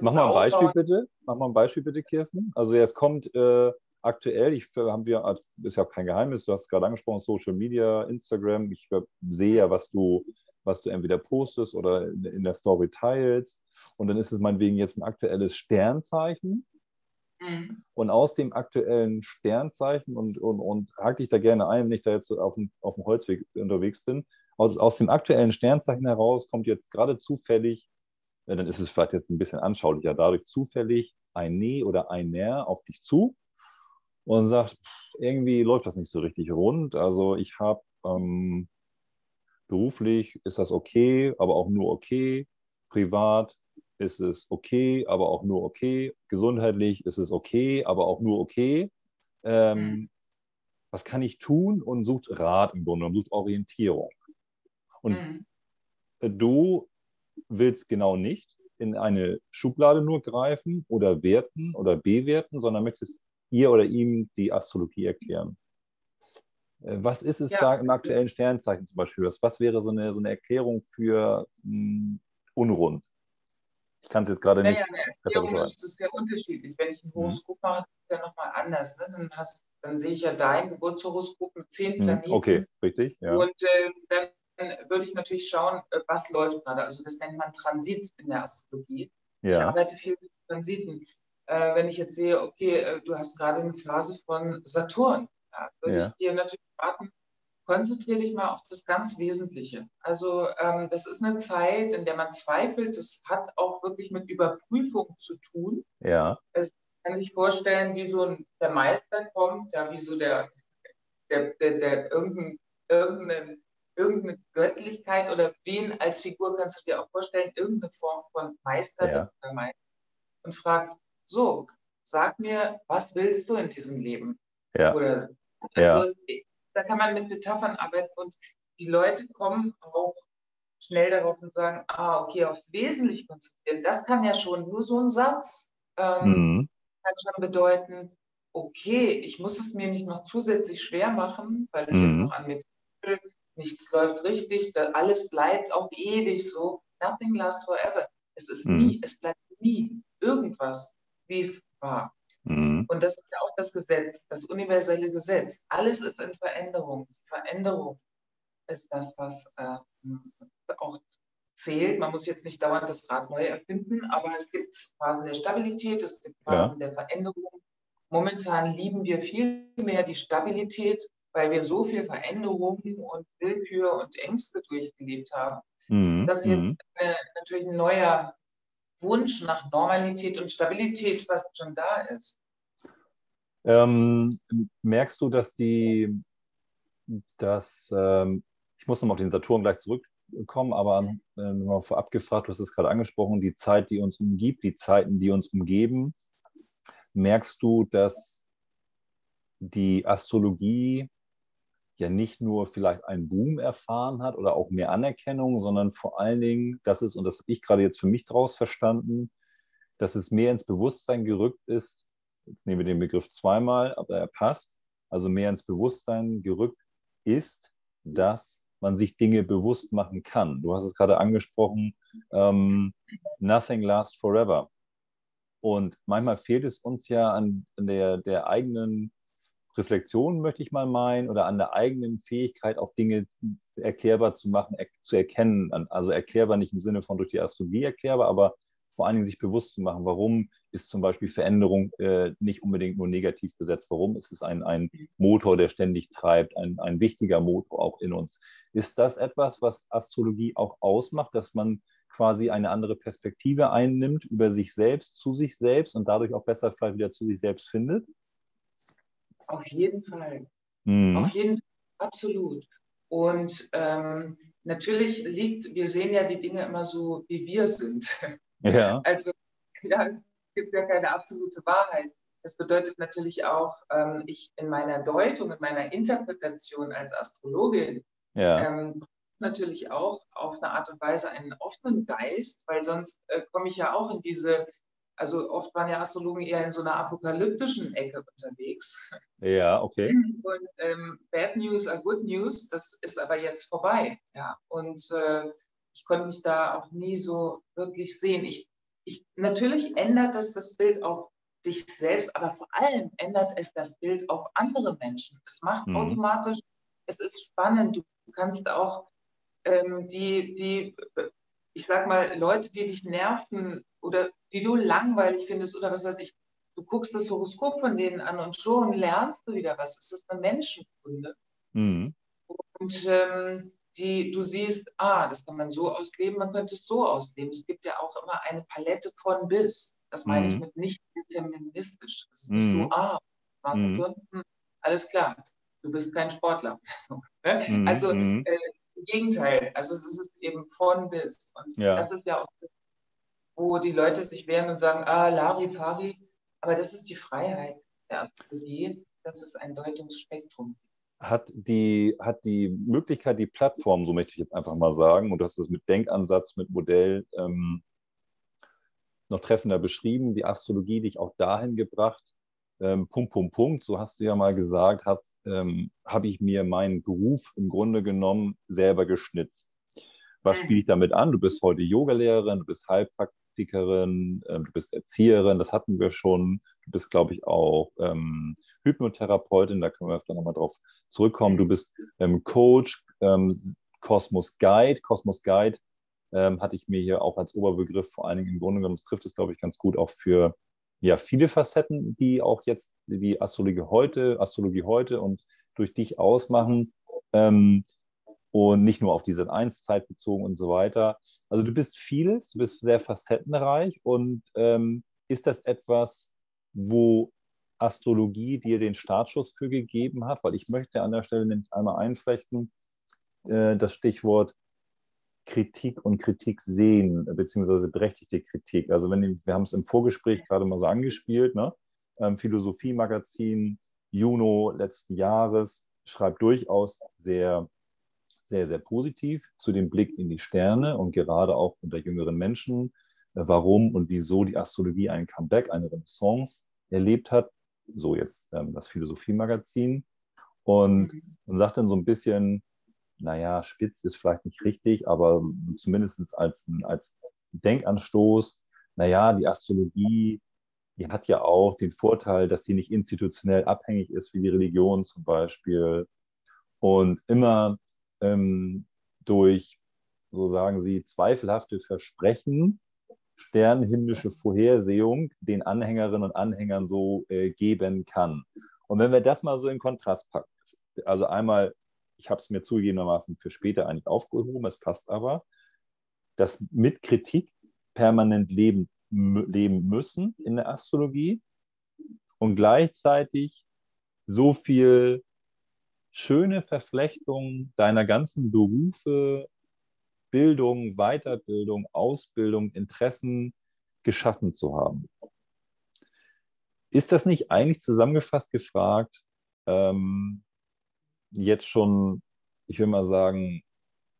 Mach mal ein Beispiel bitte. Mach mal ein Beispiel bitte, Kirsten. Also jetzt kommt äh, aktuell, ich haben wir, ist ja kein Geheimnis, du hast es gerade angesprochen, Social Media, Instagram. Ich sehe ja, was du, was du entweder postest oder in der Story teilst. Und dann ist es meinetwegen jetzt ein aktuelles Sternzeichen. Mhm. Und aus dem aktuellen Sternzeichen, und, und, und hake ich da gerne ein, wenn ich da jetzt auf dem, auf dem Holzweg unterwegs bin, aus, aus dem aktuellen Sternzeichen heraus kommt jetzt gerade zufällig dann ist es vielleicht jetzt ein bisschen anschaulicher, dadurch zufällig ein Nee oder ein Ner auf dich zu und sagt, irgendwie läuft das nicht so richtig rund. Also ich habe ähm, beruflich ist das okay, aber auch nur okay. Privat ist es okay, aber auch nur okay. Gesundheitlich ist es okay, aber auch nur okay. Ähm, mhm. was kann ich tun und sucht Rat im Grunde und sucht Orientierung. Und mhm. du willst genau nicht in eine Schublade nur greifen oder werten oder bewerten, sondern möchtest ihr oder ihm die Astrologie erklären. Äh, was ist es ja. da im aktuellen Sternzeichen zum Beispiel? Was wäre so eine, so eine Erklärung für mh, hm, unrund? Ich kann es jetzt gerade nicht. Ja, ja, Erklärung ist, ist sehr unterschiedlich. Wenn ich ein mhm. Horoskop mache, ist es ja nochmal anders. Ne? Dann, hast, dann sehe ich ja dein Geburtshoroskop mit zehn mhm. Planeten. Okay, richtig. Ja. Und äh, dann würde ich natürlich schauen, äh, was läuft gerade. Also das nennt man Transit in der Astrologie. Ja. Ich arbeite viel mit Transiten. Äh, wenn ich jetzt sehe, okay, äh, du hast gerade eine Phase von Saturn, ja, würde ja. ich dir natürlich raten, konzentriere dich mal auf das ganz Wesentliche. Also ähm, das ist eine Zeit, in der man zweifelt. Das hat auch wirklich mit Überprüfung zu tun. Ja. Es kann sich vorstellen, wie so ein, der Meister kommt, ja, wie so der, der, der, der irgendein, irgendeine, irgendeine Göttlichkeit oder wen als Figur kannst du dir auch vorstellen, irgendeine Form von Meister ja. oder Meister und fragt, so, sag mir, was willst du in diesem Leben? Ja. Oder also ja. da kann man mit Metaphern arbeiten und die Leute kommen auch schnell darauf und sagen, ah, okay, aufs Wesentliche konzentrieren. Das kann ja schon nur so ein Satz ähm, mhm. kann schon bedeuten, okay, ich muss es mir nicht noch zusätzlich schwer machen, weil es mhm. jetzt noch an mir zweifelt, nichts läuft richtig, alles bleibt auf ewig so. Nothing lasts forever. Es ist mhm. nie, es bleibt nie irgendwas, wie es war. Mhm. Und das ist ja auch das Gesetz, das universelle Gesetz. Alles ist in Veränderung. Veränderung ist das, was äh, auch zählt. Man muss jetzt nicht dauernd das Rad neu erfinden, aber es gibt Phasen der Stabilität, es gibt Phasen ja. der Veränderung. Momentan lieben wir viel mehr die Stabilität, weil wir so viel Veränderungen und Willkür und Ängste durchgelebt haben. Mhm. Das ist mhm. äh, natürlich ein neuer Wunsch nach Normalität und Stabilität fast schon da ist. Ähm, merkst du, dass die, dass, ähm, ich muss nochmal auf den Saturn gleich zurückkommen, aber äh, mal vorab gefragt, du hast es gerade angesprochen, die Zeit, die uns umgibt, die Zeiten, die uns umgeben, merkst du, dass die Astrologie ja nicht nur vielleicht einen Boom erfahren hat oder auch mehr Anerkennung, sondern vor allen Dingen, dass es, und das habe ich gerade jetzt für mich daraus verstanden, dass es mehr ins Bewusstsein gerückt ist, jetzt nehmen wir den Begriff zweimal, aber er passt, also mehr ins Bewusstsein gerückt ist, dass man sich Dinge bewusst machen kann. Du hast es gerade angesprochen, ähm, nothing lasts forever. Und manchmal fehlt es uns ja an der, der eigenen Reflexion, möchte ich mal meinen, oder an der eigenen Fähigkeit, auch Dinge erklärbar zu machen, er, zu erkennen. Also erklärbar nicht im Sinne von durch die Astrologie erklärbar, aber vor allen Dingen sich bewusst zu machen, warum ist zum Beispiel Veränderung äh, nicht unbedingt nur negativ besetzt, warum ist es ein, ein Motor, der ständig treibt, ein, ein wichtiger Motor auch in uns. Ist das etwas, was Astrologie auch ausmacht, dass man quasi eine andere Perspektive einnimmt über sich selbst, zu sich selbst und dadurch auch besser vielleicht wieder zu sich selbst findet? Auf jeden Fall. Mhm. Auf jeden Fall, absolut. Und ähm, natürlich liegt, wir sehen ja die Dinge immer so, wie wir sind. (laughs) Ja. Also (laughs) ja, es gibt ja keine absolute Wahrheit. Das bedeutet natürlich auch, ähm, ich in meiner Deutung, in meiner Interpretation als Astrologin ja. ähm, natürlich auch auf eine Art und Weise einen offenen Geist, weil sonst äh, komme ich ja auch in diese also oft waren ja Astrologen eher in so einer apokalyptischen Ecke unterwegs. Ja, okay. Und ähm, Bad News are Good News, das ist aber jetzt vorbei. Ja, und äh, ich konnte mich da auch nie so wirklich sehen. Ich, ich, natürlich ändert das das Bild auf dich selbst, aber vor allem ändert es das Bild auf andere Menschen. Es macht mhm. automatisch, es ist spannend. Du kannst auch ähm, die, die, ich sag mal, Leute, die dich nerven, oder die du langweilig findest oder was weiß ich, du guckst das Horoskop von denen an und schon lernst du wieder was. Es ist eine Menschenkunde. Mhm. Und ähm, die, du siehst, ah, das kann man so ausleben, man könnte es so ausleben. Es gibt ja auch immer eine Palette von bis. Das meine mhm. ich mit nicht deterministisch. Es ist mhm. nicht so, mhm. ah, warst mhm. hm, alles klar, du bist kein Sportler. (laughs) Ne? Mhm. Also mhm. äh, im Gegenteil, also es ist eben von bis. Und ja. das ist ja auch wo die Leute sich wehren und sagen, ah, Larifari, aber das ist die Freiheit. der Astrologie, dass es ein Deutungsspektrum gibt hat die, hat die Möglichkeit, die Plattform, so möchte ich jetzt einfach mal sagen, und du hast das mit Denkansatz, mit Modell ähm, noch treffender beschrieben, die Astrologie dich auch dahin gebracht, ähm, Punkt, Punkt, Punkt, so hast du ja mal gesagt, ähm, habe ich mir meinen Beruf im Grunde genommen selber geschnitzt. Was spiele ich damit an? Du bist heute Yogalehrerin, du bist Heilpraktikerin, ähm, du bist Erzieherin, das hatten wir schon. Du bist, glaube ich, auch ähm, Hypnotherapeutin, da können wir öfter nochmal drauf zurückkommen. Du bist ähm, Coach, ähm, Cosmos Guide. Cosmos Guide ähm, hatte ich mir hier auch als Oberbegriff vor allen Dingen im Grunde genommen, das trifft es, glaube ich, ganz gut auch für ja, viele Facetten, die auch jetzt die Astrologie heute, Astrologie heute und durch dich ausmachen. Ähm, und nicht nur auf diese 1 Zeit bezogen und so weiter. Also du bist vieles, du bist sehr facettenreich und ähm, ist das etwas, wo Astrologie dir den Startschuss für gegeben hat? Weil ich möchte an der Stelle nämlich einmal einflechten, äh, das Stichwort Kritik und Kritik sehen, beziehungsweise berechtigte Kritik. Also wenn wir haben es im Vorgespräch gerade mal so angespielt, ne? Ähm, Philosophie-Magazin Juno letzten Jahres schreibt durchaus sehr, sehr, sehr positiv zu dem Blick in die Sterne und gerade auch unter jüngeren Menschen, äh, warum und wieso die Astrologie ein Comeback, eine Renaissance erlebt hat. So jetzt ähm, das Philosophie-Magazin. Und man sagt dann so ein bisschen, naja, spitz ist vielleicht nicht richtig, aber zumindest als, als Denkanstoß, naja, die Astrologie, die hat ja auch den Vorteil, dass sie nicht institutionell abhängig ist, wie die Religion zum Beispiel. Und immer ähm, durch, so sagen sie, zweifelhafte Versprechen, sternhimmlische Vorhersehung den Anhängerinnen und Anhängern so äh, geben kann. Und wenn wir das mal so in Kontrast packen, also einmal ich habe es mir zugegebenermaßen für später eigentlich aufgehoben, es passt aber, dass mit Kritik permanent leben, leben müssen in der Astrologie und gleichzeitig so viel schöne Verflechtung deiner ganzen Berufe, Bildung, Weiterbildung, Ausbildung, Interessen geschaffen zu haben. Ist das nicht eigentlich zusammengefasst gefragt, ähm, jetzt schon, ich will mal sagen,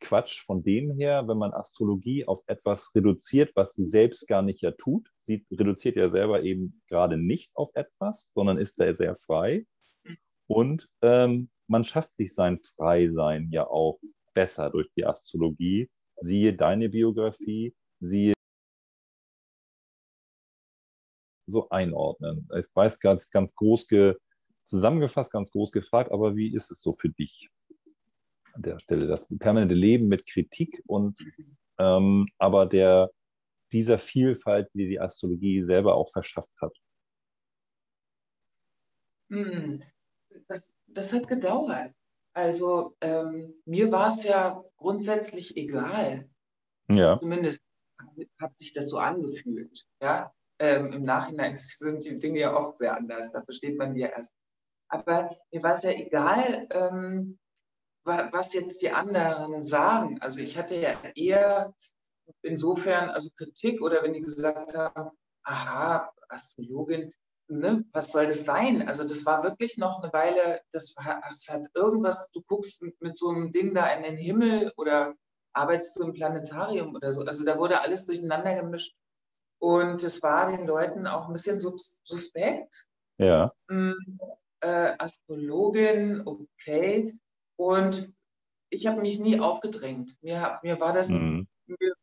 Quatsch von dem her, wenn man Astrologie auf etwas reduziert, was sie selbst gar nicht ja tut. Sie reduziert ja selber eben gerade nicht auf etwas, sondern ist da sehr frei. Und ähm, man schafft sich sein Freisein ja auch besser durch die Astrologie. Siehe deine Biografie, siehe so einordnen. Ich weiß ganz, ganz groß ge, zusammengefasst, ganz groß gefragt, aber wie ist es so für dich an der Stelle? Das permanente Leben mit Kritik und ähm, aber der, dieser Vielfalt, die die Astrologie selber auch verschafft hat. Hm, das, das hat gedauert. Also ähm, mir war es ja grundsätzlich egal. Ja. Zumindest hat sich das so angefühlt. Ja? Ähm, Im Nachhinein (laughs) sind die Dinge ja oft sehr anders. Da versteht man die ja erst aber mir war es ja egal, ähm, was jetzt die anderen sagen. Also ich hatte ja eher insofern also Kritik oder wenn die gesagt haben, aha, Astrologin, ne, was soll das sein? Also das war wirklich noch eine Weile, das, war, das hat irgendwas, du guckst mit, mit, so einem Ding da in den Himmel oder arbeitest du im Planetarium oder so. Also da wurde alles durcheinander gemischt. Und es war den Leuten auch ein bisschen suspekt. Ja. Mm, äh, Astrologin, okay. Und ich habe mich nie aufgedrängt. Mir, mir war das, mhm.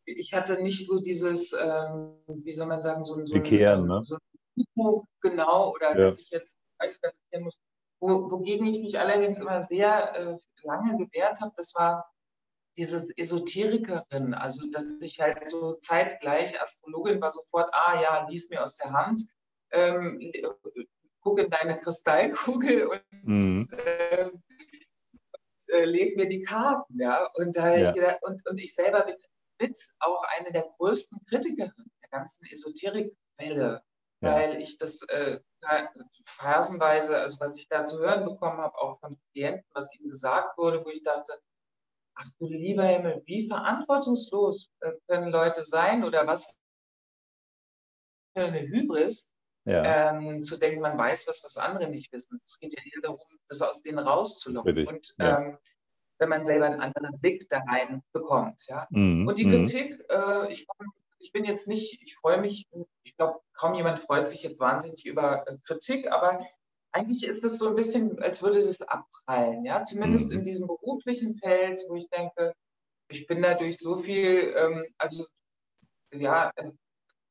ich hatte nicht so dieses, ähm, wie soll man sagen, so, so, Bekehren, ein, ne? so genau, oder ja. dass ich jetzt muss. Wo, wogegen ich mich allerdings immer sehr äh, lange gewehrt habe, das war dieses Esoterikerin, also dass ich halt so zeitgleich Astrologin war, sofort, ah ja, lies mir aus der Hand, ähm, gucke in deine Kristallkugel und mhm. äh, äh, leg mir die Karten. Ja? Und, da ja. ich gedacht, und, und ich selber bin mit auch eine der größten Kritikerinnen der ganzen Esoterikwelle, ja. weil ich das äh, phasenweise, also was ich da zu hören bekommen habe, auch von Klienten, was ihnen gesagt wurde, wo ich dachte, ach du lieber Himmel, wie verantwortungslos äh, können Leute sein oder was für eine Hybris, ja. ähm, zu denken, man weiß was, was andere nicht wissen. Es geht ja eher darum, das aus denen rauszulocken. Und ja. ähm, wenn man selber einen anderen Blick da rein bekommt. Ja? Mhm. Und die mhm. Kritik, äh, ich, ich, bin jetzt nicht, ich freue mich, ich glaube, kaum jemand freut sich jetzt wahnsinnig über äh, Kritik, aber eigentlich ist es so ein bisschen, als würde es abprallen, ja, zumindest mhm. in diesem beruflichen Feld, wo ich denke, ich bin dadurch so viel, ähm, also ja,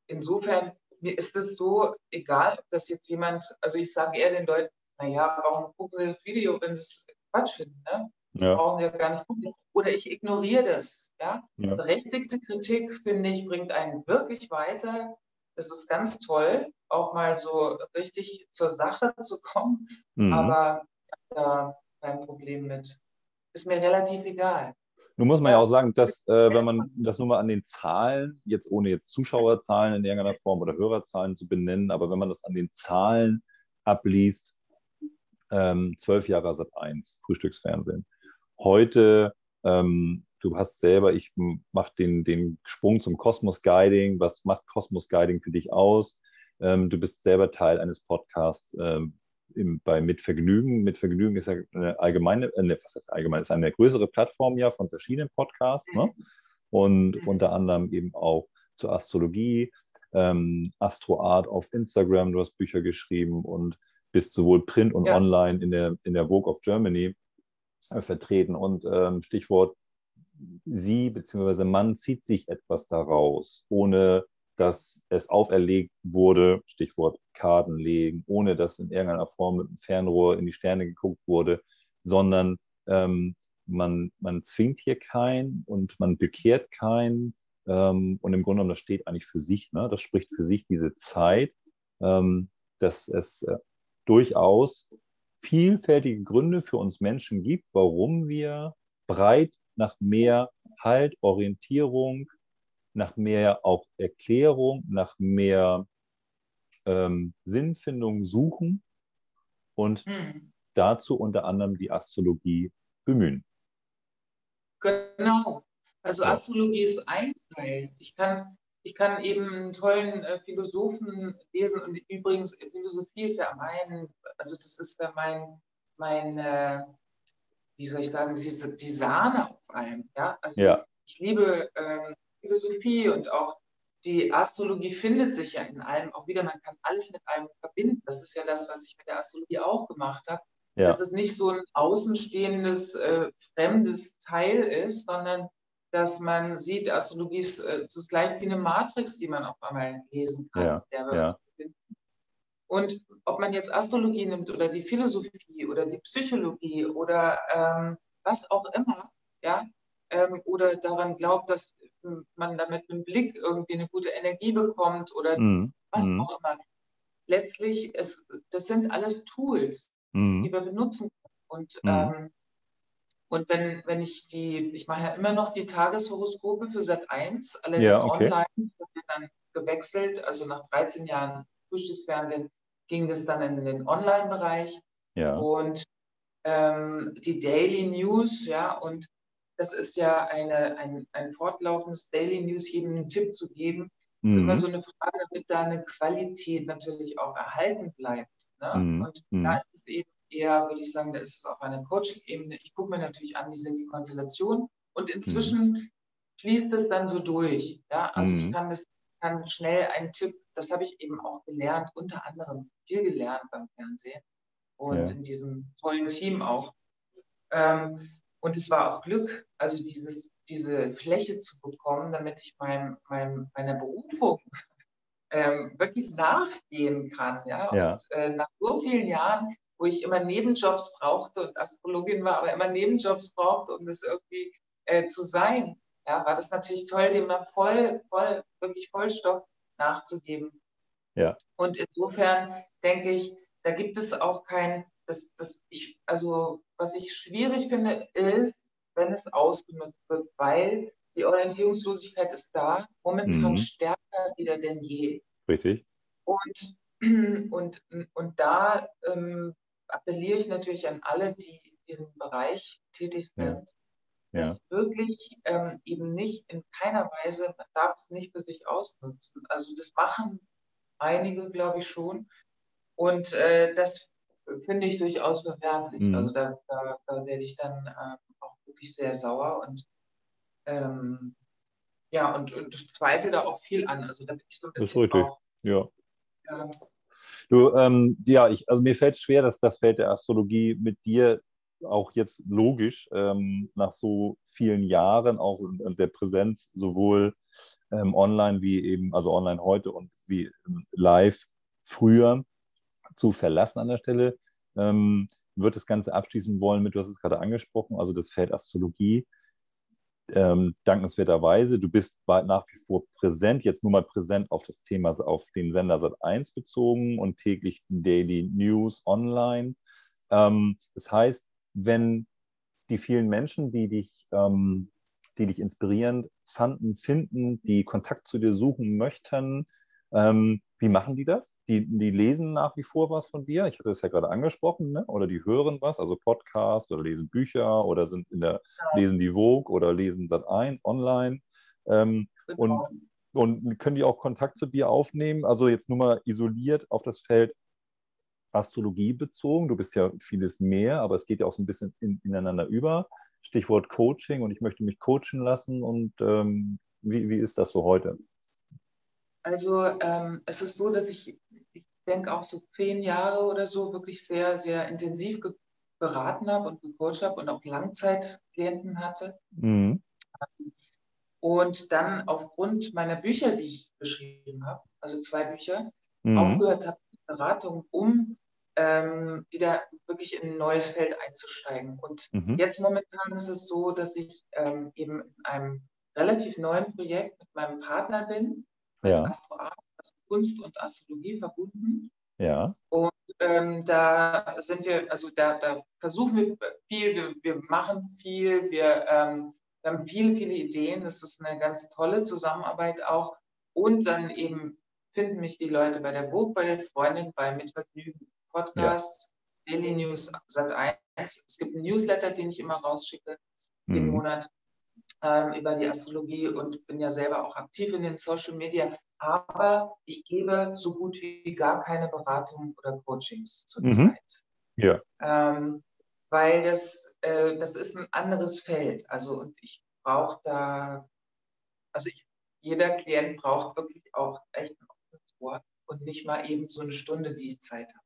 insofern, mir ist es so egal, ob das jetzt jemand, also ich sage eher den Leuten, naja, warum gucken sie das Video, wenn sie es Quatsch finden, ne? Ja. Brauchen sie gar nicht gucken. Oder ich ignoriere das, ja. ja. Berechtigte Kritik, finde ich, bringt einen wirklich weiter. Das ist ganz toll, auch mal so richtig zur Sache zu kommen. Mhm. Aber da kein Problem mit. Ist mir relativ egal. Nun muss man ja auch sagen, dass äh, wenn man das nur mal an den Zahlen, jetzt ohne jetzt Zuschauerzahlen in irgendeiner Form oder Hörerzahlen zu benennen, aber wenn man das an den Zahlen abliest, ähm, zwölf Jahre Sat 1, Frühstücksfernsehen. Heute, ähm, du hast selber, ich mache den, den Sprung zum Kosmos Guiding. Was macht Kosmos Guiding für dich aus? Ähm, du bist selber Teil eines Podcasts ähm, im, bei Mitvergnügen. Mitvergnügen ist ja eine allgemeine, äh, was heißt allgemein, ist eine größere Plattform ja von verschiedenen Podcasts. Ne? Und mhm. unter anderem eben auch zur Astrologie, ähm, Astroart auf Instagram, du hast Bücher geschrieben und bist sowohl print und ja. online in der, in der Vogue of Germany vertreten. Und ähm, Stichwort sie bzw. Mann zieht sich etwas daraus, ohne dass es auferlegt wurde, Stichwort Karten legen, ohne dass in irgendeiner Form mit dem Fernrohr in die Sterne geguckt wurde, sondern ähm, man, man zwingt hier keinen und man bekehrt keinen. Ähm, und im Grunde genommen, das steht eigentlich für sich. Ne? Das spricht für sich diese Zeit, ähm, dass es äh, durchaus vielfältige Gründe für uns Menschen gibt, warum wir breit nach mehr Halt, Orientierung, nach mehr auch Erklärung, nach mehr ähm, Sinnfindung suchen und hm. dazu unter anderem die Astrologie bemühen. Genau. Also. Astrologie ist ein Teil. Ich kann, ich kann eben einen tollen äh, Philosophen lesen und übrigens Philosophie ist ja mein, also das ist ja mein, mein äh, wie soll ich sagen, die, die Sahne auf allem. Ja? Also ja. ich liebe ähm, Philosophie und auch die Astrologie findet sich ja in allem auch wieder. Man kann alles mit allem verbinden. Das ist ja das, was ich mit der Astrologie auch gemacht habe. Ja. Dass es nicht so ein außenstehendes, äh, fremdes Teil ist, sondern dass man sieht, Astrologie ist, äh, ist gleich wie eine Matrix, die man auf einmal lesen kann. Ja. ja. Und ob man jetzt Astrologie nimmt oder die Philosophie oder die Psychologie oder ähm, was auch immer, ja, ähm, oder daran glaubt, dass man damit mit dem Blick irgendwie eine gute Energie bekommt oder mm. was mm. auch immer. Letztlich, es, das sind alles Tools, mm. die wir benutzen können. Und, mhm. ähm, und wenn, wenn ich die, ich mache ja immer noch die Tageshoroskope für Sat 1, allerdings ja, okay. online, dann gewechselt, also nach 13 Jahren Frühstücksfernsehen ging das dann in den Online-Bereich. Ja. Und ähm, die Daily News, ja, und das ist ja eine, ein, ein fortlaufendes Daily News, jedem einen Tipp zu geben. Mhm. ist immer mhm. so eine Frage, damit da eine Qualität natürlich auch erhalten bleibt. Ne? Mhm. Und mhm. da ist es eben eher, würde ich sagen, da ist es auf einer Coaching-Ebene. Ich gucke mir natürlich an, wie sind die Konstellationen. Und inzwischen mhm. fließt es dann so durch. Ja? Also ich mhm. kann, das, kann schnell einen Tipp, das habe ich eben auch gelernt, unter anderem viel gelernt beim Fernsehen und ja. in diesem tollen Team auch. Ähm, und es war auch Glück, also dieses, diese Fläche zu bekommen, damit ich mein, mein, meiner Berufung (laughs) ähm, wirklich nachgehen kann. Ja? ja. Und äh, nach so vielen Jahren, wo ich immer Nebenjobs brauchte und Astrologin war, aber immer Nebenjobs brauchte, um das irgendwie äh, zu sein, ja, war das natürlich toll, dem dann voll, voll, wirklich Vollstoff nachzugeben. Ja. Und insofern denke ich, da gibt es auch kein, das, das ich, also was ich schwierig finde, ist, wenn es ausgenutzt wird, weil die Orientierungslosigkeit ist da, momentan mhm. stärker wieder denn je. Richtig. Und, (clears throat) und, und da ähm, appelliere ich natürlich an alle, die in diesem Bereich tätig sind, ja. Ja. dass wirklich ähm, eben nicht in keiner Weise, man darf es nicht für sich ausnutzen. Also das machen einige, glaube ich schon. Und äh, das finde ich durchaus verwerflich. Mhm. Also da, da, da, werde ich dann äh, auch wirklich sehr sauer und ähm, ja, und, und zweifle da auch viel an. Also da bin ich so ein bisschen das ist richtig, auch, ja. ja. Du, ähm, ja, ich, also mir fällt schwer, dass das Feld der Astrologie mit dir auch jetzt logisch ähm, nach so vielen Jahren auch der Präsenz sowohl ähm, online wie eben, also online heute und wie ähm, live früher zu verlassen an der Stelle. Ähm, wird das Ganze abschließen wollen mit, du hast es gerade angesprochen, also das Feld Astrologie. Ähm, dankenswerterweise, du bist nach wie vor präsent, jetzt nur mal präsent auf das Thema auf den Sender Sat 1 bezogen und täglich Daily News online. Ähm, das heißt, wenn die vielen Menschen, die dich, ähm, die dich inspirieren, fanden, finden, die Kontakt zu dir suchen möchten, ähm, wie machen die das? Die, die lesen nach wie vor was von dir. Ich hatte es ja gerade angesprochen, ne? oder die hören was, also Podcast oder lesen Bücher oder sind in der, lesen die Vogue oder lesen Sat 1 online. Ähm, und, und können die auch Kontakt zu dir aufnehmen? Also jetzt nur mal isoliert auf das Feld Astrologie bezogen. Du bist ja vieles mehr, aber es geht ja auch so ein bisschen in, ineinander über. Stichwort Coaching und ich möchte mich coachen lassen. Und ähm, wie, wie ist das so heute? Also ähm, es ist so, dass ich, ich denke auch so zehn Jahre oder so wirklich sehr, sehr intensiv beraten habe und gecoacht habe und auch Langzeitklienten hatte. Mhm. Und dann aufgrund meiner Bücher, die ich geschrieben habe, also zwei Bücher, mhm. aufgehört habe mit Beratung, um ähm, wieder wirklich in ein neues Feld einzusteigen. Und mhm. jetzt momentan ist es so, dass ich ähm, eben in einem relativ neuen Projekt mit meinem Partner bin, ja. mit Astroart, also Kunst und Astrologie verbunden. Ja. Und ähm, da sind wir, also da, da versuchen wir viel, wir, wir machen viel, wir, ähm, wir, haben viele, viele Ideen. Das ist eine ganz tolle Zusammenarbeit auch. Und dann eben finden mich die Leute bei der Vogue, bei der Freundin, bei Mitvergnügen Podcast, ja. Daily News, Sat 1. Es gibt einen Newsletter, den ich immer rausschicke, jeden mhm. Monat über die Astrologie und bin ja selber auch aktiv in den Social Media. Aber ich gebe so gut wie gar keine Beratung oder Coachings zurzeit. Mhm. Ja. Ähm, weil das, äh, das ist ein anderes Feld. Also und ich brauche da, also ich, jeder Klient braucht wirklich auch echt ein offenes Ohr und nicht mal eben so eine Stunde, die ich Zeit habe.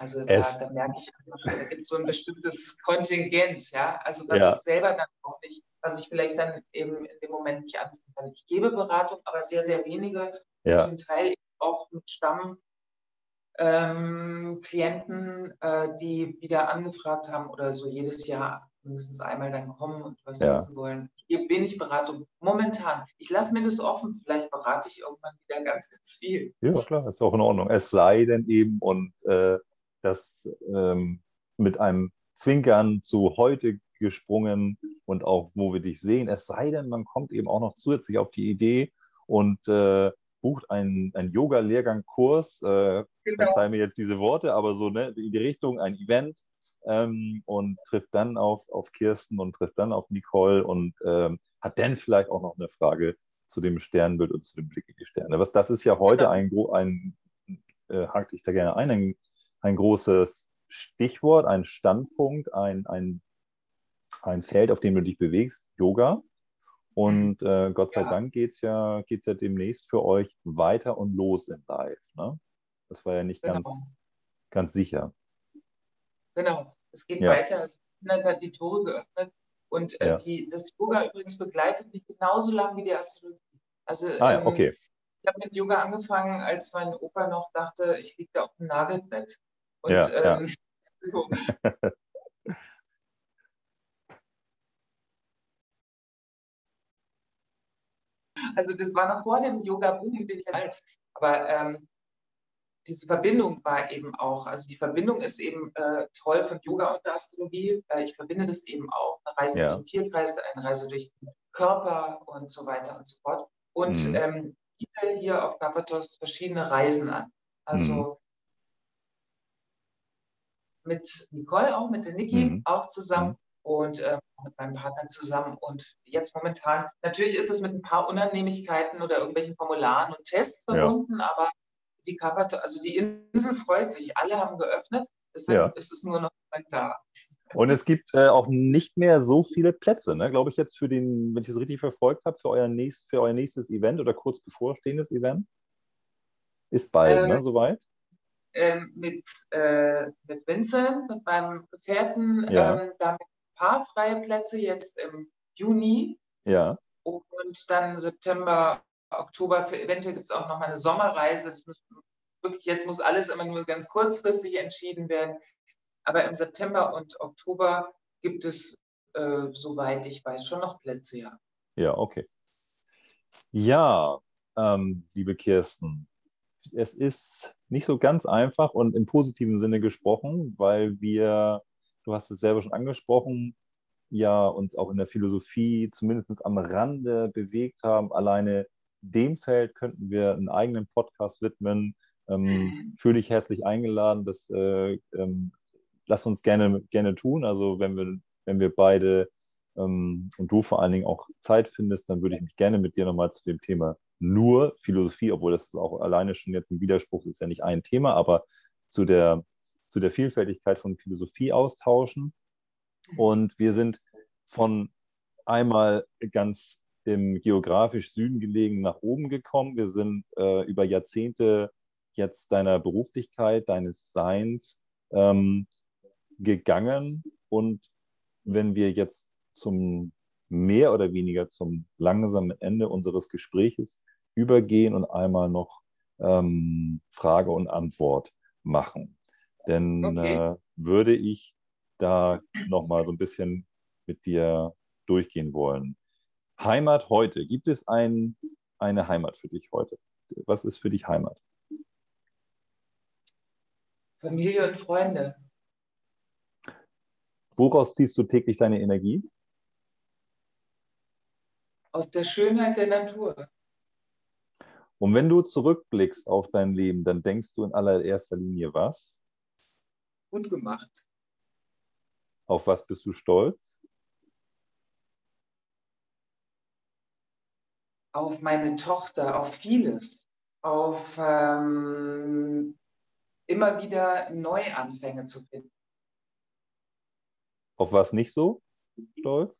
Also da, da, merke ich einfach, da gibt es so ein bestimmtes Kontingent, ja. Also was ja. ich selber dann auch nicht, was ich vielleicht dann eben in dem Moment nicht anbieten kann. Ich gebe Beratung, aber sehr, sehr wenige, ja. zum Teil auch mit Stammklienten, ähm, äh, die wieder angefragt haben oder so jedes Jahr mindestens einmal dann kommen und was ja. wissen wollen. Ich gebe wenig Beratung momentan. Ich lasse mir das offen, vielleicht berate ich irgendwann wieder ganz, ganz viel. Ja, klar, ist auch in Ordnung. Es sei denn eben, und äh, das ähm, mit einem Zwinkern zu heute gesprungen und auch wo wir dich sehen. Es sei denn, man kommt eben auch noch zusätzlich auf die Idee und äh, bucht einen, einen Yoga-Lehrgang-Kurs. Äh, genau. Verzeih mir jetzt diese Worte, aber so ne, in die Richtung, ein Event ähm, und trifft dann auf, auf Kirsten und trifft dann auf Nicole und ähm, hat dann vielleicht auch noch eine Frage zu dem Sternbild und zu dem Blick in die Sterne. Was, das ist ja heute genau. ein, ein äh, hake ich da gerne ein, ein ein großes Stichwort, ein Standpunkt, ein, ein, ein Feld, auf dem du dich bewegst, Yoga. Und mhm. äh, Gott sei ja. Dank geht es ja, geht's ja demnächst für euch weiter und los in Live. Ne? Das war ja nicht genau. ganz, ganz sicher. Genau, es geht ja. weiter. Das hat die Tore geöffnet. Und äh, ja. die, das Yoga übrigens begleitet mich genauso lange wie die Astrologie. Also, ah, ja, ähm, okay. ich habe mit Yoga angefangen, als mein Opa noch dachte, ich liege da auf dem Nagelbett. Und, ja, ähm, so. Also das war noch vor dem Yoga-Boom, den ich als, aber ähm, diese Verbindung war eben auch, also die Verbindung ist eben äh, toll von Yoga und der Astrologie. Äh, ich verbinde das eben auch. Eine Reise ja. durch den Tierkreis, eine Reise durch den Körper und so weiter und so fort. Und mhm. ähm, hier auf Napatos verschiedene Reisen an. Also mhm mit Nicole auch, mit der Niki mhm. auch zusammen mhm. und äh, mit meinem Partner zusammen. Und jetzt momentan, natürlich ist es mit ein paar Unannehmlichkeiten oder irgendwelchen Formularen und Tests verbunden, ja. aber die Carpathos, also die Insel freut sich, alle haben geöffnet, es, sind, ja. es ist nur noch da. Und es gibt äh, auch nicht mehr so viele Plätze, ne? glaube ich jetzt für den, wenn ich es richtig verfolgt habe, für euer, nächst, für euer nächstes Event oder kurz bevorstehendes Event. Ist bald, ne, äh, ne, soweit? Äh, mit, äh, mit Vincent, mit meinem Gefährten, ja. ähm, da ein paar freie Plätze jetzt im Juni. Ja. Und dann September, Oktober für eventuell gibt es auch noch mal eine Sommerreise. Das muss, wirklich, jetzt muss alles immer nur ganz kurzfristig entschieden werden. Aber im September und Oktober gibt es, äh, soweit ich weiß, schon noch Plätze, ja. Ja, okay. Ja, ähm, liebe Kirsten, es ist nicht so ganz einfach und im positiven Sinne gesprochen, weil wir, du hast es selber schon angesprochen, ja uns auch in der Philosophie zumindest am Rande bewegt haben. Alleine dem Feld könnten wir einen eigenen Podcast widmen. Ähm, mhm. Fühle dich herzlich eingeladen. Das äh, ähm, lass uns gerne, gerne tun. Also wenn wir, wenn wir beide ähm, und du vor allen Dingen auch Zeit findest, dann würde ich mich gerne mit dir nochmal zu dem Thema nur Philosophie, obwohl das auch alleine schon jetzt ein Widerspruch ist, ja nicht ein Thema, aber zu der, zu der Vielfältigkeit von Philosophie austauschen. Und wir sind von einmal ganz im geografisch Süden gelegen nach oben gekommen. Wir sind äh, über Jahrzehnte jetzt deiner Beruflichkeit, deines Seins ähm, gegangen. Und wenn wir jetzt zum mehr oder weniger zum langsamen Ende unseres Gespräches übergehen und einmal noch ähm, Frage und Antwort machen. Denn okay. äh, würde ich da nochmal so ein bisschen mit dir durchgehen wollen. Heimat heute. Gibt es ein, eine Heimat für dich heute? Was ist für dich Heimat? Familie und Freunde. Woraus ziehst du täglich deine Energie? Aus der Schönheit der Natur. Und wenn du zurückblickst auf dein Leben, dann denkst du in allererster Linie was? Gut gemacht. Auf was bist du stolz? Auf meine Tochter, auf vieles. Auf ähm, immer wieder Neuanfänge zu finden. Auf was nicht so stolz?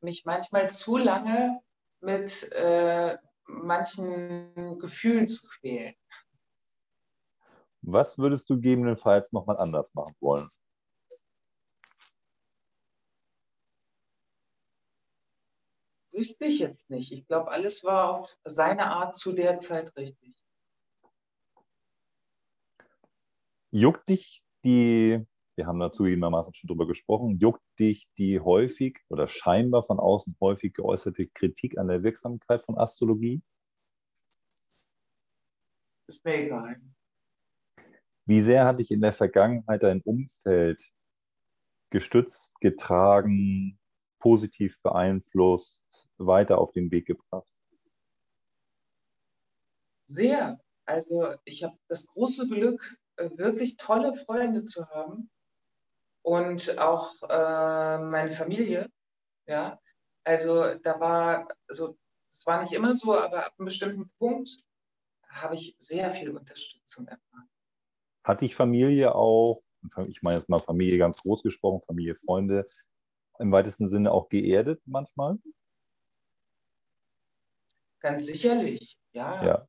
Mich manchmal zu lange mit äh, manchen Gefühlen zu quälen. Was würdest du gegebenenfalls nochmal anders machen wollen? Wüsste ich jetzt nicht. Ich glaube, alles war auf seine Art zu der Zeit richtig. Juckt dich die, wir haben dazu gegebenermaßen schon drüber gesprochen, juckt dich die häufig oder scheinbar von außen häufig geäußerte Kritik an der Wirksamkeit von Astrologie? Ist mir egal. Wie sehr hat dich in der Vergangenheit dein Umfeld gestützt, getragen, positiv beeinflusst, weiter auf den Weg gebracht? Sehr. Also ich habe das große Glück, äh, wirklich tolle Freunde zu haben und auch äh, meine Familie. Ja, also da war, also es war nicht immer so, aber ab einem bestimmten Punkt habe ich sehr viel Unterstützung erfahren. Hat dich Familie auch, ich meine jetzt mal Familie ganz groß gesprochen, Familie, Freunde, im weitesten Sinne auch geerdet manchmal? Ganz sicherlich, ja. Ja.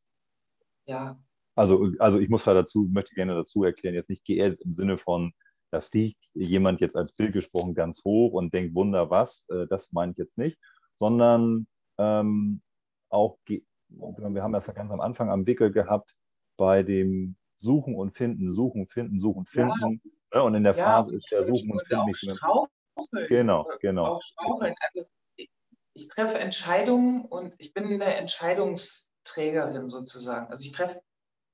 ja. Also, also ich muss da dazu, möchte gerne dazu erklären, jetzt nicht geerdet im Sinne von, da fliegt jemand jetzt als Bild gesprochen ganz hoch und denkt, Wunder was, äh, das meine ich jetzt nicht, sondern ähm, auch wir haben das ja ganz am Anfang am Wickel gehabt, bei dem Suchen und Finden, Suchen, Finden, Suchen, Finden. Ja. Und in der Phase ja, ist ja Suchen und Finden nicht mehr. Genau, genau. Also ich, ich treffe Entscheidungen und ich bin eine Entscheidungsträgerin sozusagen. Also ich treffe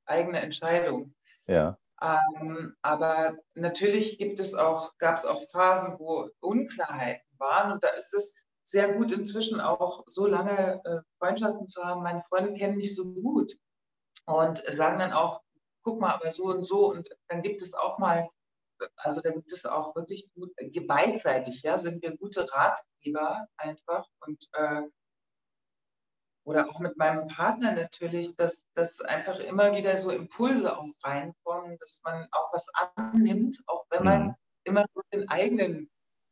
eigene Entscheidungen. Ja. Ähm, aber natürlich gibt es auch, gab es auch Phasen, wo Unklarheiten waren und da ist es sehr gut inzwischen auch so lange äh, Freundschaften zu haben. Meine Freunde kennen mich so gut und sagen dann auch, guck mal, aber so und so. Und dann gibt es auch mal, also da gibt es auch wirklich gut, beidseitig, ja, sind wir gute Ratgeber einfach. Und äh, oder auch mit meinem Partner natürlich, dass, dass einfach immer wieder so Impulse auch reinkommen, dass man auch was annimmt, auch wenn man mhm. immer so den eigenen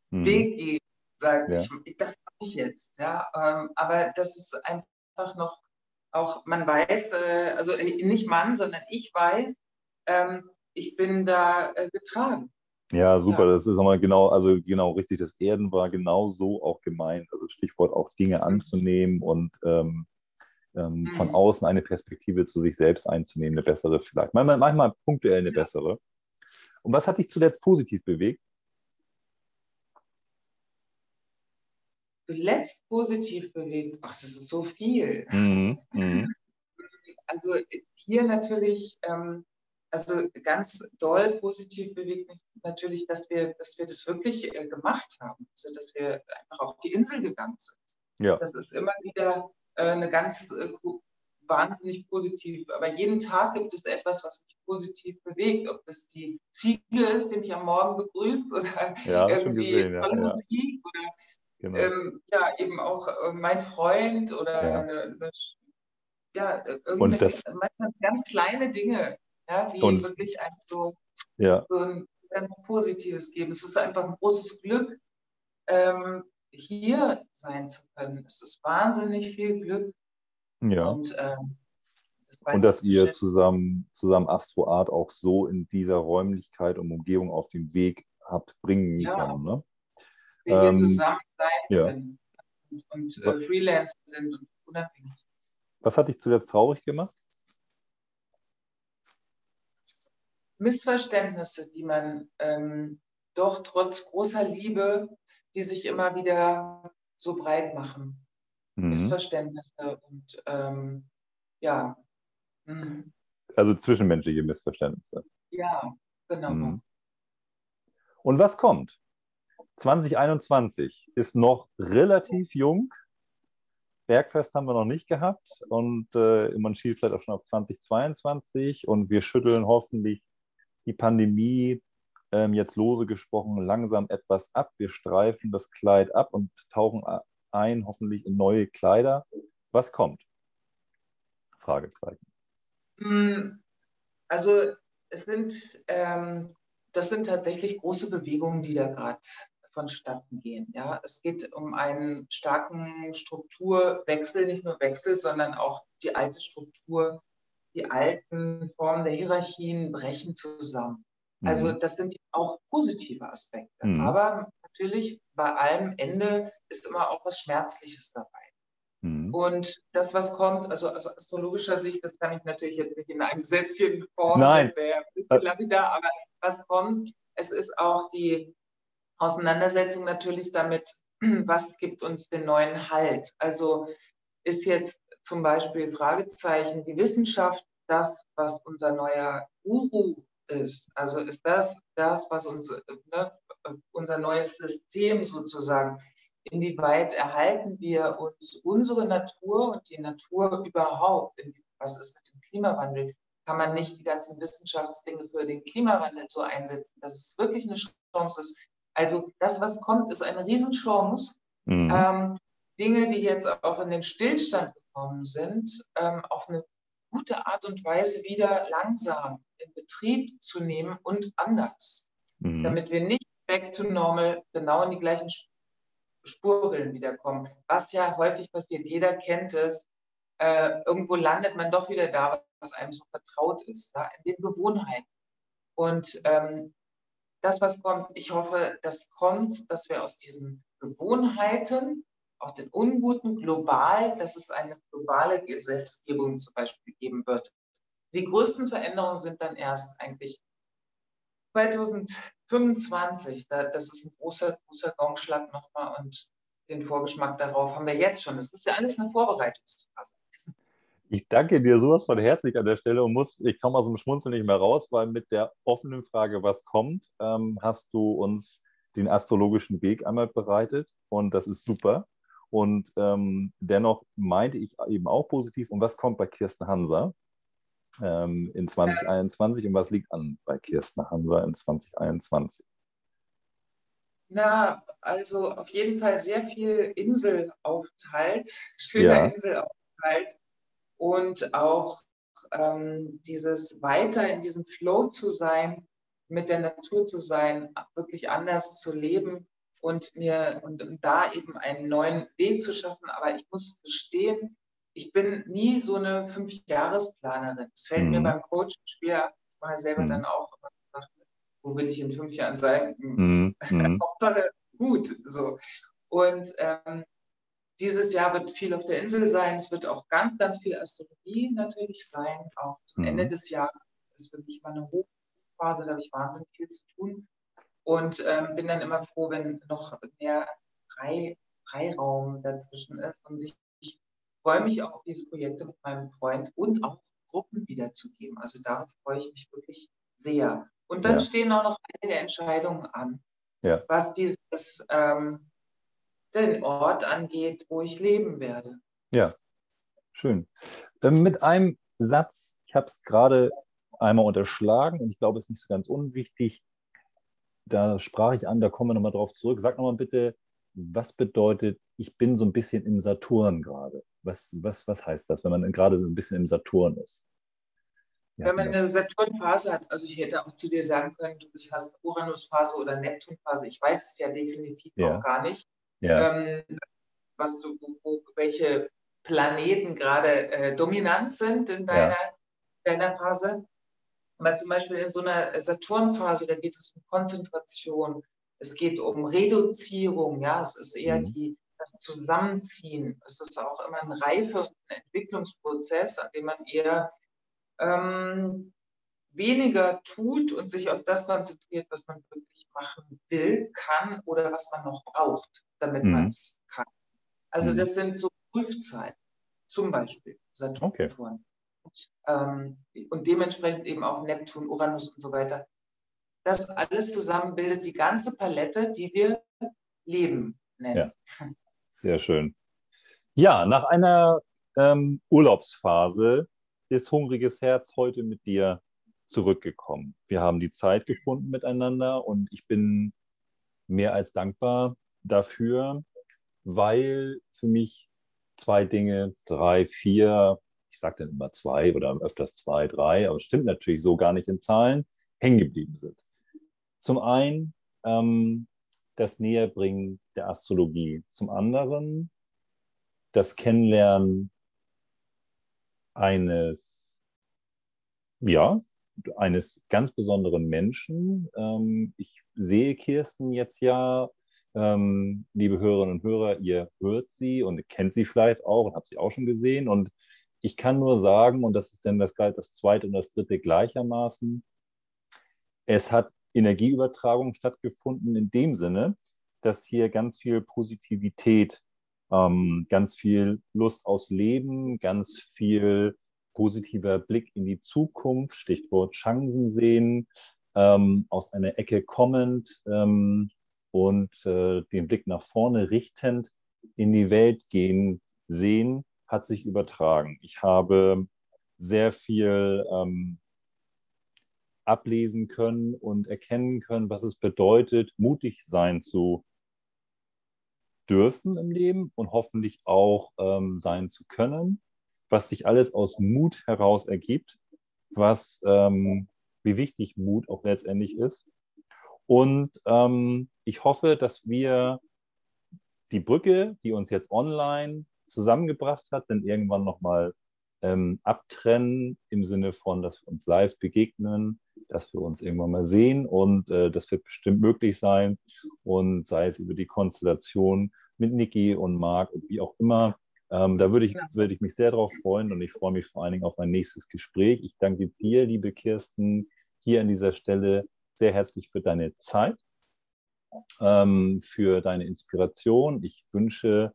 mhm. Weg geht, sagt ja. ich, das mache ich jetzt. Ja? Ähm, aber das ist einfach noch auch, man weiß, äh, also nicht Mann, sondern ich weiß, ähm, ich bin da äh, getragen. Ja, super, ja. das ist nochmal genau, also genau richtig, das Erden war genau so auch gemeint. Also Stichwort auch Dinge mhm. anzunehmen und ähm, ähm, von mhm. außen eine Perspektive zu sich selbst einzunehmen, eine bessere vielleicht. Manchmal, manchmal punktuell eine bessere. Und was hat dich zuletzt positiv bewegt? Zuletzt positiv bewegt? Ach, das ist so viel. Mhm. Mhm. (laughs) Also hier natürlich ähm, also ganz doll positiv bewegt mich natürlich, dass wir, dass wir das wirklich äh, gemacht haben. Also dass wir einfach auf die Insel gegangen sind. Ja. Das ist immer wieder äh, eine ganz äh, wahnsinnig positiv. Aber jeden Tag gibt es etwas, was mich positiv bewegt. Ob das die Ziege ist, die mich am Morgen begrüßt oder ja, irgendwie gesehen, ja, tolle Musik oder genau. ähm, ja, eben auch äh, mein Freund oder ja. eine, eine ja, irgendwelche, manchmal ganz kleine Dinge, ja, die und, wirklich einfach so, ja. so ein ganz Positives geben. Es ist einfach ein großes Glück, ähm, hier sein zu können. Es ist wahnsinnig viel Glück. Ja. Und, ähm, das und dass ihr zusammen, zusammen Astroart auch so in dieser Räumlichkeit und Umgebung auf den Weg habt bringen ja. können. Ne? Wir ähm, zusammen sein ja. können und, und äh, Freelancer sind und unabhängig. Was hat dich zuletzt traurig gemacht? Missverständnisse, die man ähm, doch trotz großer Liebe, die sich immer wieder so breit machen. Mhm. Missverständnisse und ähm, ja. Mhm. Also zwischenmenschliche Missverständnisse. Ja, genau. Mhm. Und was kommt? 2021 ist noch relativ jung. Bergfest haben wir noch nicht gehabt und äh, man schielt vielleicht auch schon auf 2022 und wir schütteln hoffentlich die Pandemie ähm, jetzt lose gesprochen langsam etwas ab. Wir streifen das Kleid ab und tauchen ein, hoffentlich in neue Kleider. Was kommt? Fragezeichen. Hm, also es sind, ähm, das sind tatsächlich große Bewegungen, die da gerade vonstatten gehen. Ja? Es geht um einen starken Strukturwechsel, nicht nur Wechsel, sondern auch die alte Struktur die alten Formen der Hierarchien brechen zusammen. Also mhm. das sind auch positive Aspekte. Mhm. Aber natürlich bei allem Ende ist immer auch was Schmerzliches dabei. Mhm. Und das, was kommt, also aus astrologischer Sicht, das kann ich natürlich jetzt nicht in einem Sätzchen formen, Nein. das wäre lapidar, aber was kommt, es ist auch die Auseinandersetzung natürlich damit, (clears throat) was gibt uns den neuen Halt. Also ist jetzt zum Beispiel Fragezeichen, die Wissenschaft das, was unser neuer Guru ist? Also ist das das, was uns, ne, unser neues System sozusagen, inwieweit erhalten wir uns unsere Natur und die Natur überhaupt? Was ist mit dem Klimawandel? Kann man nicht die ganzen Wissenschaftsdinge für den Klimawandel so einsetzen, dass es wirklich eine Chance ist? Also das, was kommt, ist eine Riesenchance. Mhm. Ähm, Dinge, die jetzt auch in den Stillstand gekommen sind, ähm, auf eine gute Art und Weise wieder langsam in Betrieb zu nehmen und anders, mhm. damit wir nicht back to normal genau in die gleichen Spuren wiederkommen. Was ja häufig passiert, jeder kennt es. Äh, irgendwo landet man doch wieder da, was einem so vertraut ist, ja, in den Gewohnheiten. Und ähm, das, was kommt, ich hoffe, das kommt, dass wir aus diesen Gewohnheiten auch den Unguten global, dass es eine globale Gesetzgebung zum Beispiel geben wird. Die größten Veränderungen sind dann erst eigentlich 2025. Da, das ist ein großer, großer Gongschlag nochmal und den Vorgeschmack darauf haben wir jetzt schon. Das ist ja alles eine Vorbereitungsphase. Ich danke dir sowas von herzlich an der Stelle und muss, ich komme aus dem Schmunzeln nicht mehr raus, weil mit der offenen Frage, was kommt, ähm, hast du uns den astrologischen Weg einmal bereitet und das ist super. Und ähm, dennoch meinte ich eben auch positiv. Und was kommt bei Kirsten Hansa ähm, in 2021 und was liegt an bei Kirsten Hansa in 2021? Na, also auf jeden Fall sehr viel Inselaufenthalt, schöner ja. Inselaufenthalt. Und auch ähm, dieses weiter in diesem Flow zu sein, mit der Natur zu sein, wirklich anders zu leben und mir und, und da eben einen neuen Weg zu schaffen. Aber ich muss gestehen, ich bin nie so eine Fünfjahresplanerin. Es fällt mhm. mir beim Coach schwer. Ich mache selber mhm. dann auch immer wo will ich in fünf Jahren sein? Mhm. mhm. (laughs) Hauptsache gut. So. Und ähm, dieses Jahr wird viel auf der Insel sein. Es wird auch ganz, ganz viel Astrologie natürlich sein. Auch zum mhm. Ende des Jahres ist wirklich mal eine Hochphase, da habe ich wahnsinnig viel zu tun. Und ähm, bin dann immer froh, wenn noch mehr Frei, Freiraum dazwischen ist. Und ich, ich freue mich auch auf diese Projekte mit meinem Freund und auch Gruppen wiederzugeben. Also darauf freue ich mich wirklich sehr. Und dann ja. stehen auch noch einige Entscheidungen an, ja. was dieses ähm, den Ort angeht, wo ich leben werde. Ja, schön. Ähm, mit einem Satz, ich habe es gerade einmal unterschlagen und ich glaube, es ist nicht so ganz unwichtig. Da sprach ich an, da kommen wir nochmal drauf zurück. Sag nochmal bitte, was bedeutet, ich bin so ein bisschen im Saturn gerade? Was, was, was heißt das, wenn man gerade so ein bisschen im Saturn ist? Ja, wenn man genau. eine Saturnphase hat, also ich hätte auch zu dir sagen können, du hast Uranusphase oder Neptunphase, ich weiß es ja definitiv ja. auch gar nicht ja. ähm, was du, wo, welche Planeten gerade äh, dominant sind in deiner, deiner Phase. Aber zum Beispiel in so einer Saturnphase, da geht es um Konzentration, es geht um Reduzierung, ja, es ist eher mhm. die Zusammenziehen. Es ist auch immer ein Reife- und ein Entwicklungsprozess, an dem man eher ähm, weniger tut und sich auf das konzentriert, was man wirklich machen will, kann oder was man noch braucht, damit mhm. man es kann. Also mhm. das sind so Prüfzeiten, zum Beispiel Saturn. Okay. Ähm, und dementsprechend eben auch Neptun, Uranus und so weiter. Das alles zusammen bildet die ganze Palette, die wir Leben nennen. Ja. Sehr schön. Ja, nach einer ähm, Urlaubsphase ist Hungriges Herz heute mit dir zurückgekommen. Wir haben die Zeit gefunden miteinander und ich bin mehr als dankbar dafür, weil für mich zwei Dinge, drei, vier, sage dann immer zwei oder öfters zwei, drei, aber es stimmt natürlich so gar nicht in Zahlen, hängen geblieben sind. Zum einen ähm, das Näherbringen der Astrologie, zum anderen das Kennenlernen eines, ja, eines ganz besonderen Menschen. Ähm, ich sehe Kirsten jetzt ja, ähm, liebe Hörerinnen und Hörer, ihr hört sie und kennt sie vielleicht auch und habt sie auch schon gesehen. Und ich kann nur sagen, und das ist dann das das zweite und das dritte gleichermaßen, es hat Energieübertragung stattgefunden in dem Sinne, dass hier ganz viel Positivität, ähm, ganz viel Lust aufs Leben, ganz viel positiver Blick in die Zukunft, Stichwort Chancen sehen, ähm, aus einer Ecke kommend ähm, und äh, den Blick nach vorne richtend in die Welt gehen sehen, hat sich übertragen. Ich habe sehr viel ähm, ablesen können und erkennen können, was es bedeutet, mutig sein zu dürfen im Leben und hoffentlich auch ähm, sein zu können was sich alles aus Mut heraus ergibt, was, ähm, wie wichtig Mut auch letztendlich ist. Und ähm, ich hoffe, dass wir die Brücke, die uns jetzt online zusammengebracht hat, dann irgendwann nochmal ähm, abtrennen im Sinne von, dass wir uns live begegnen, dass wir uns irgendwann mal sehen und äh, das wird bestimmt möglich sein und sei es über die Konstellation mit Niki und Marc und wie auch immer, ähm, da würde ich, würde ich mich sehr darauf freuen und ich freue mich vor allen Dingen auf ein nächstes Gespräch. Ich danke dir, liebe Kirsten, hier an dieser Stelle sehr herzlich für deine Zeit, ähm, für deine Inspiration. Ich wünsche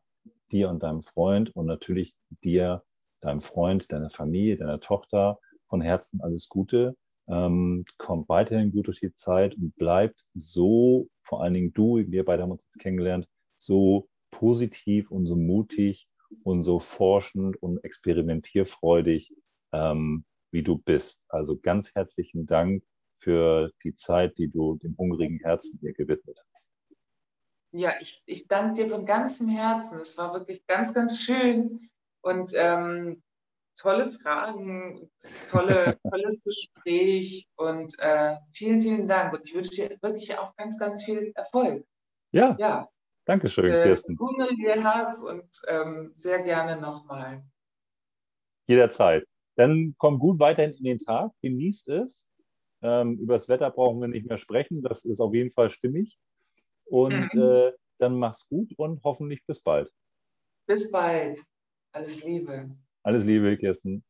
dir und deinem Freund und natürlich dir, deinem Freund, deiner Familie, deiner Tochter von Herzen alles Gute. Ähm, kommt weiterhin gut durch die Zeit und bleibt so, vor allen Dingen du, wir beide haben uns jetzt kennengelernt, so positiv und so mutig und so forschend und experimentierfreudig, ähm, wie du bist. Also ganz herzlichen Dank für die Zeit, die du dem hungrigen Herzen hier gewidmet hast. Ja, ich, ich danke dir von ganzem Herzen. Es war wirklich ganz, ganz schön, Und ähm, tolle Fragen, tolle, (laughs) tolles Gespräch und äh, vielen, vielen Dank. Und ich wünsche dir wirklich auch ganz, ganz viel Erfolg. Ja, ja. Dankeschön, äh, Kirsten. Gute ihr Herz und ähm, sehr gerne nochmal. Jederzeit. Dann komm gut weiterhin in den Tag, genießt es. Ähm, über das Wetter brauchen wir nicht mehr sprechen, das ist auf jeden Fall stimmig. Und mhm. äh, dann mach's gut und hoffentlich bis bald. Bis bald. Alles Liebe. Alles Liebe, Kirsten.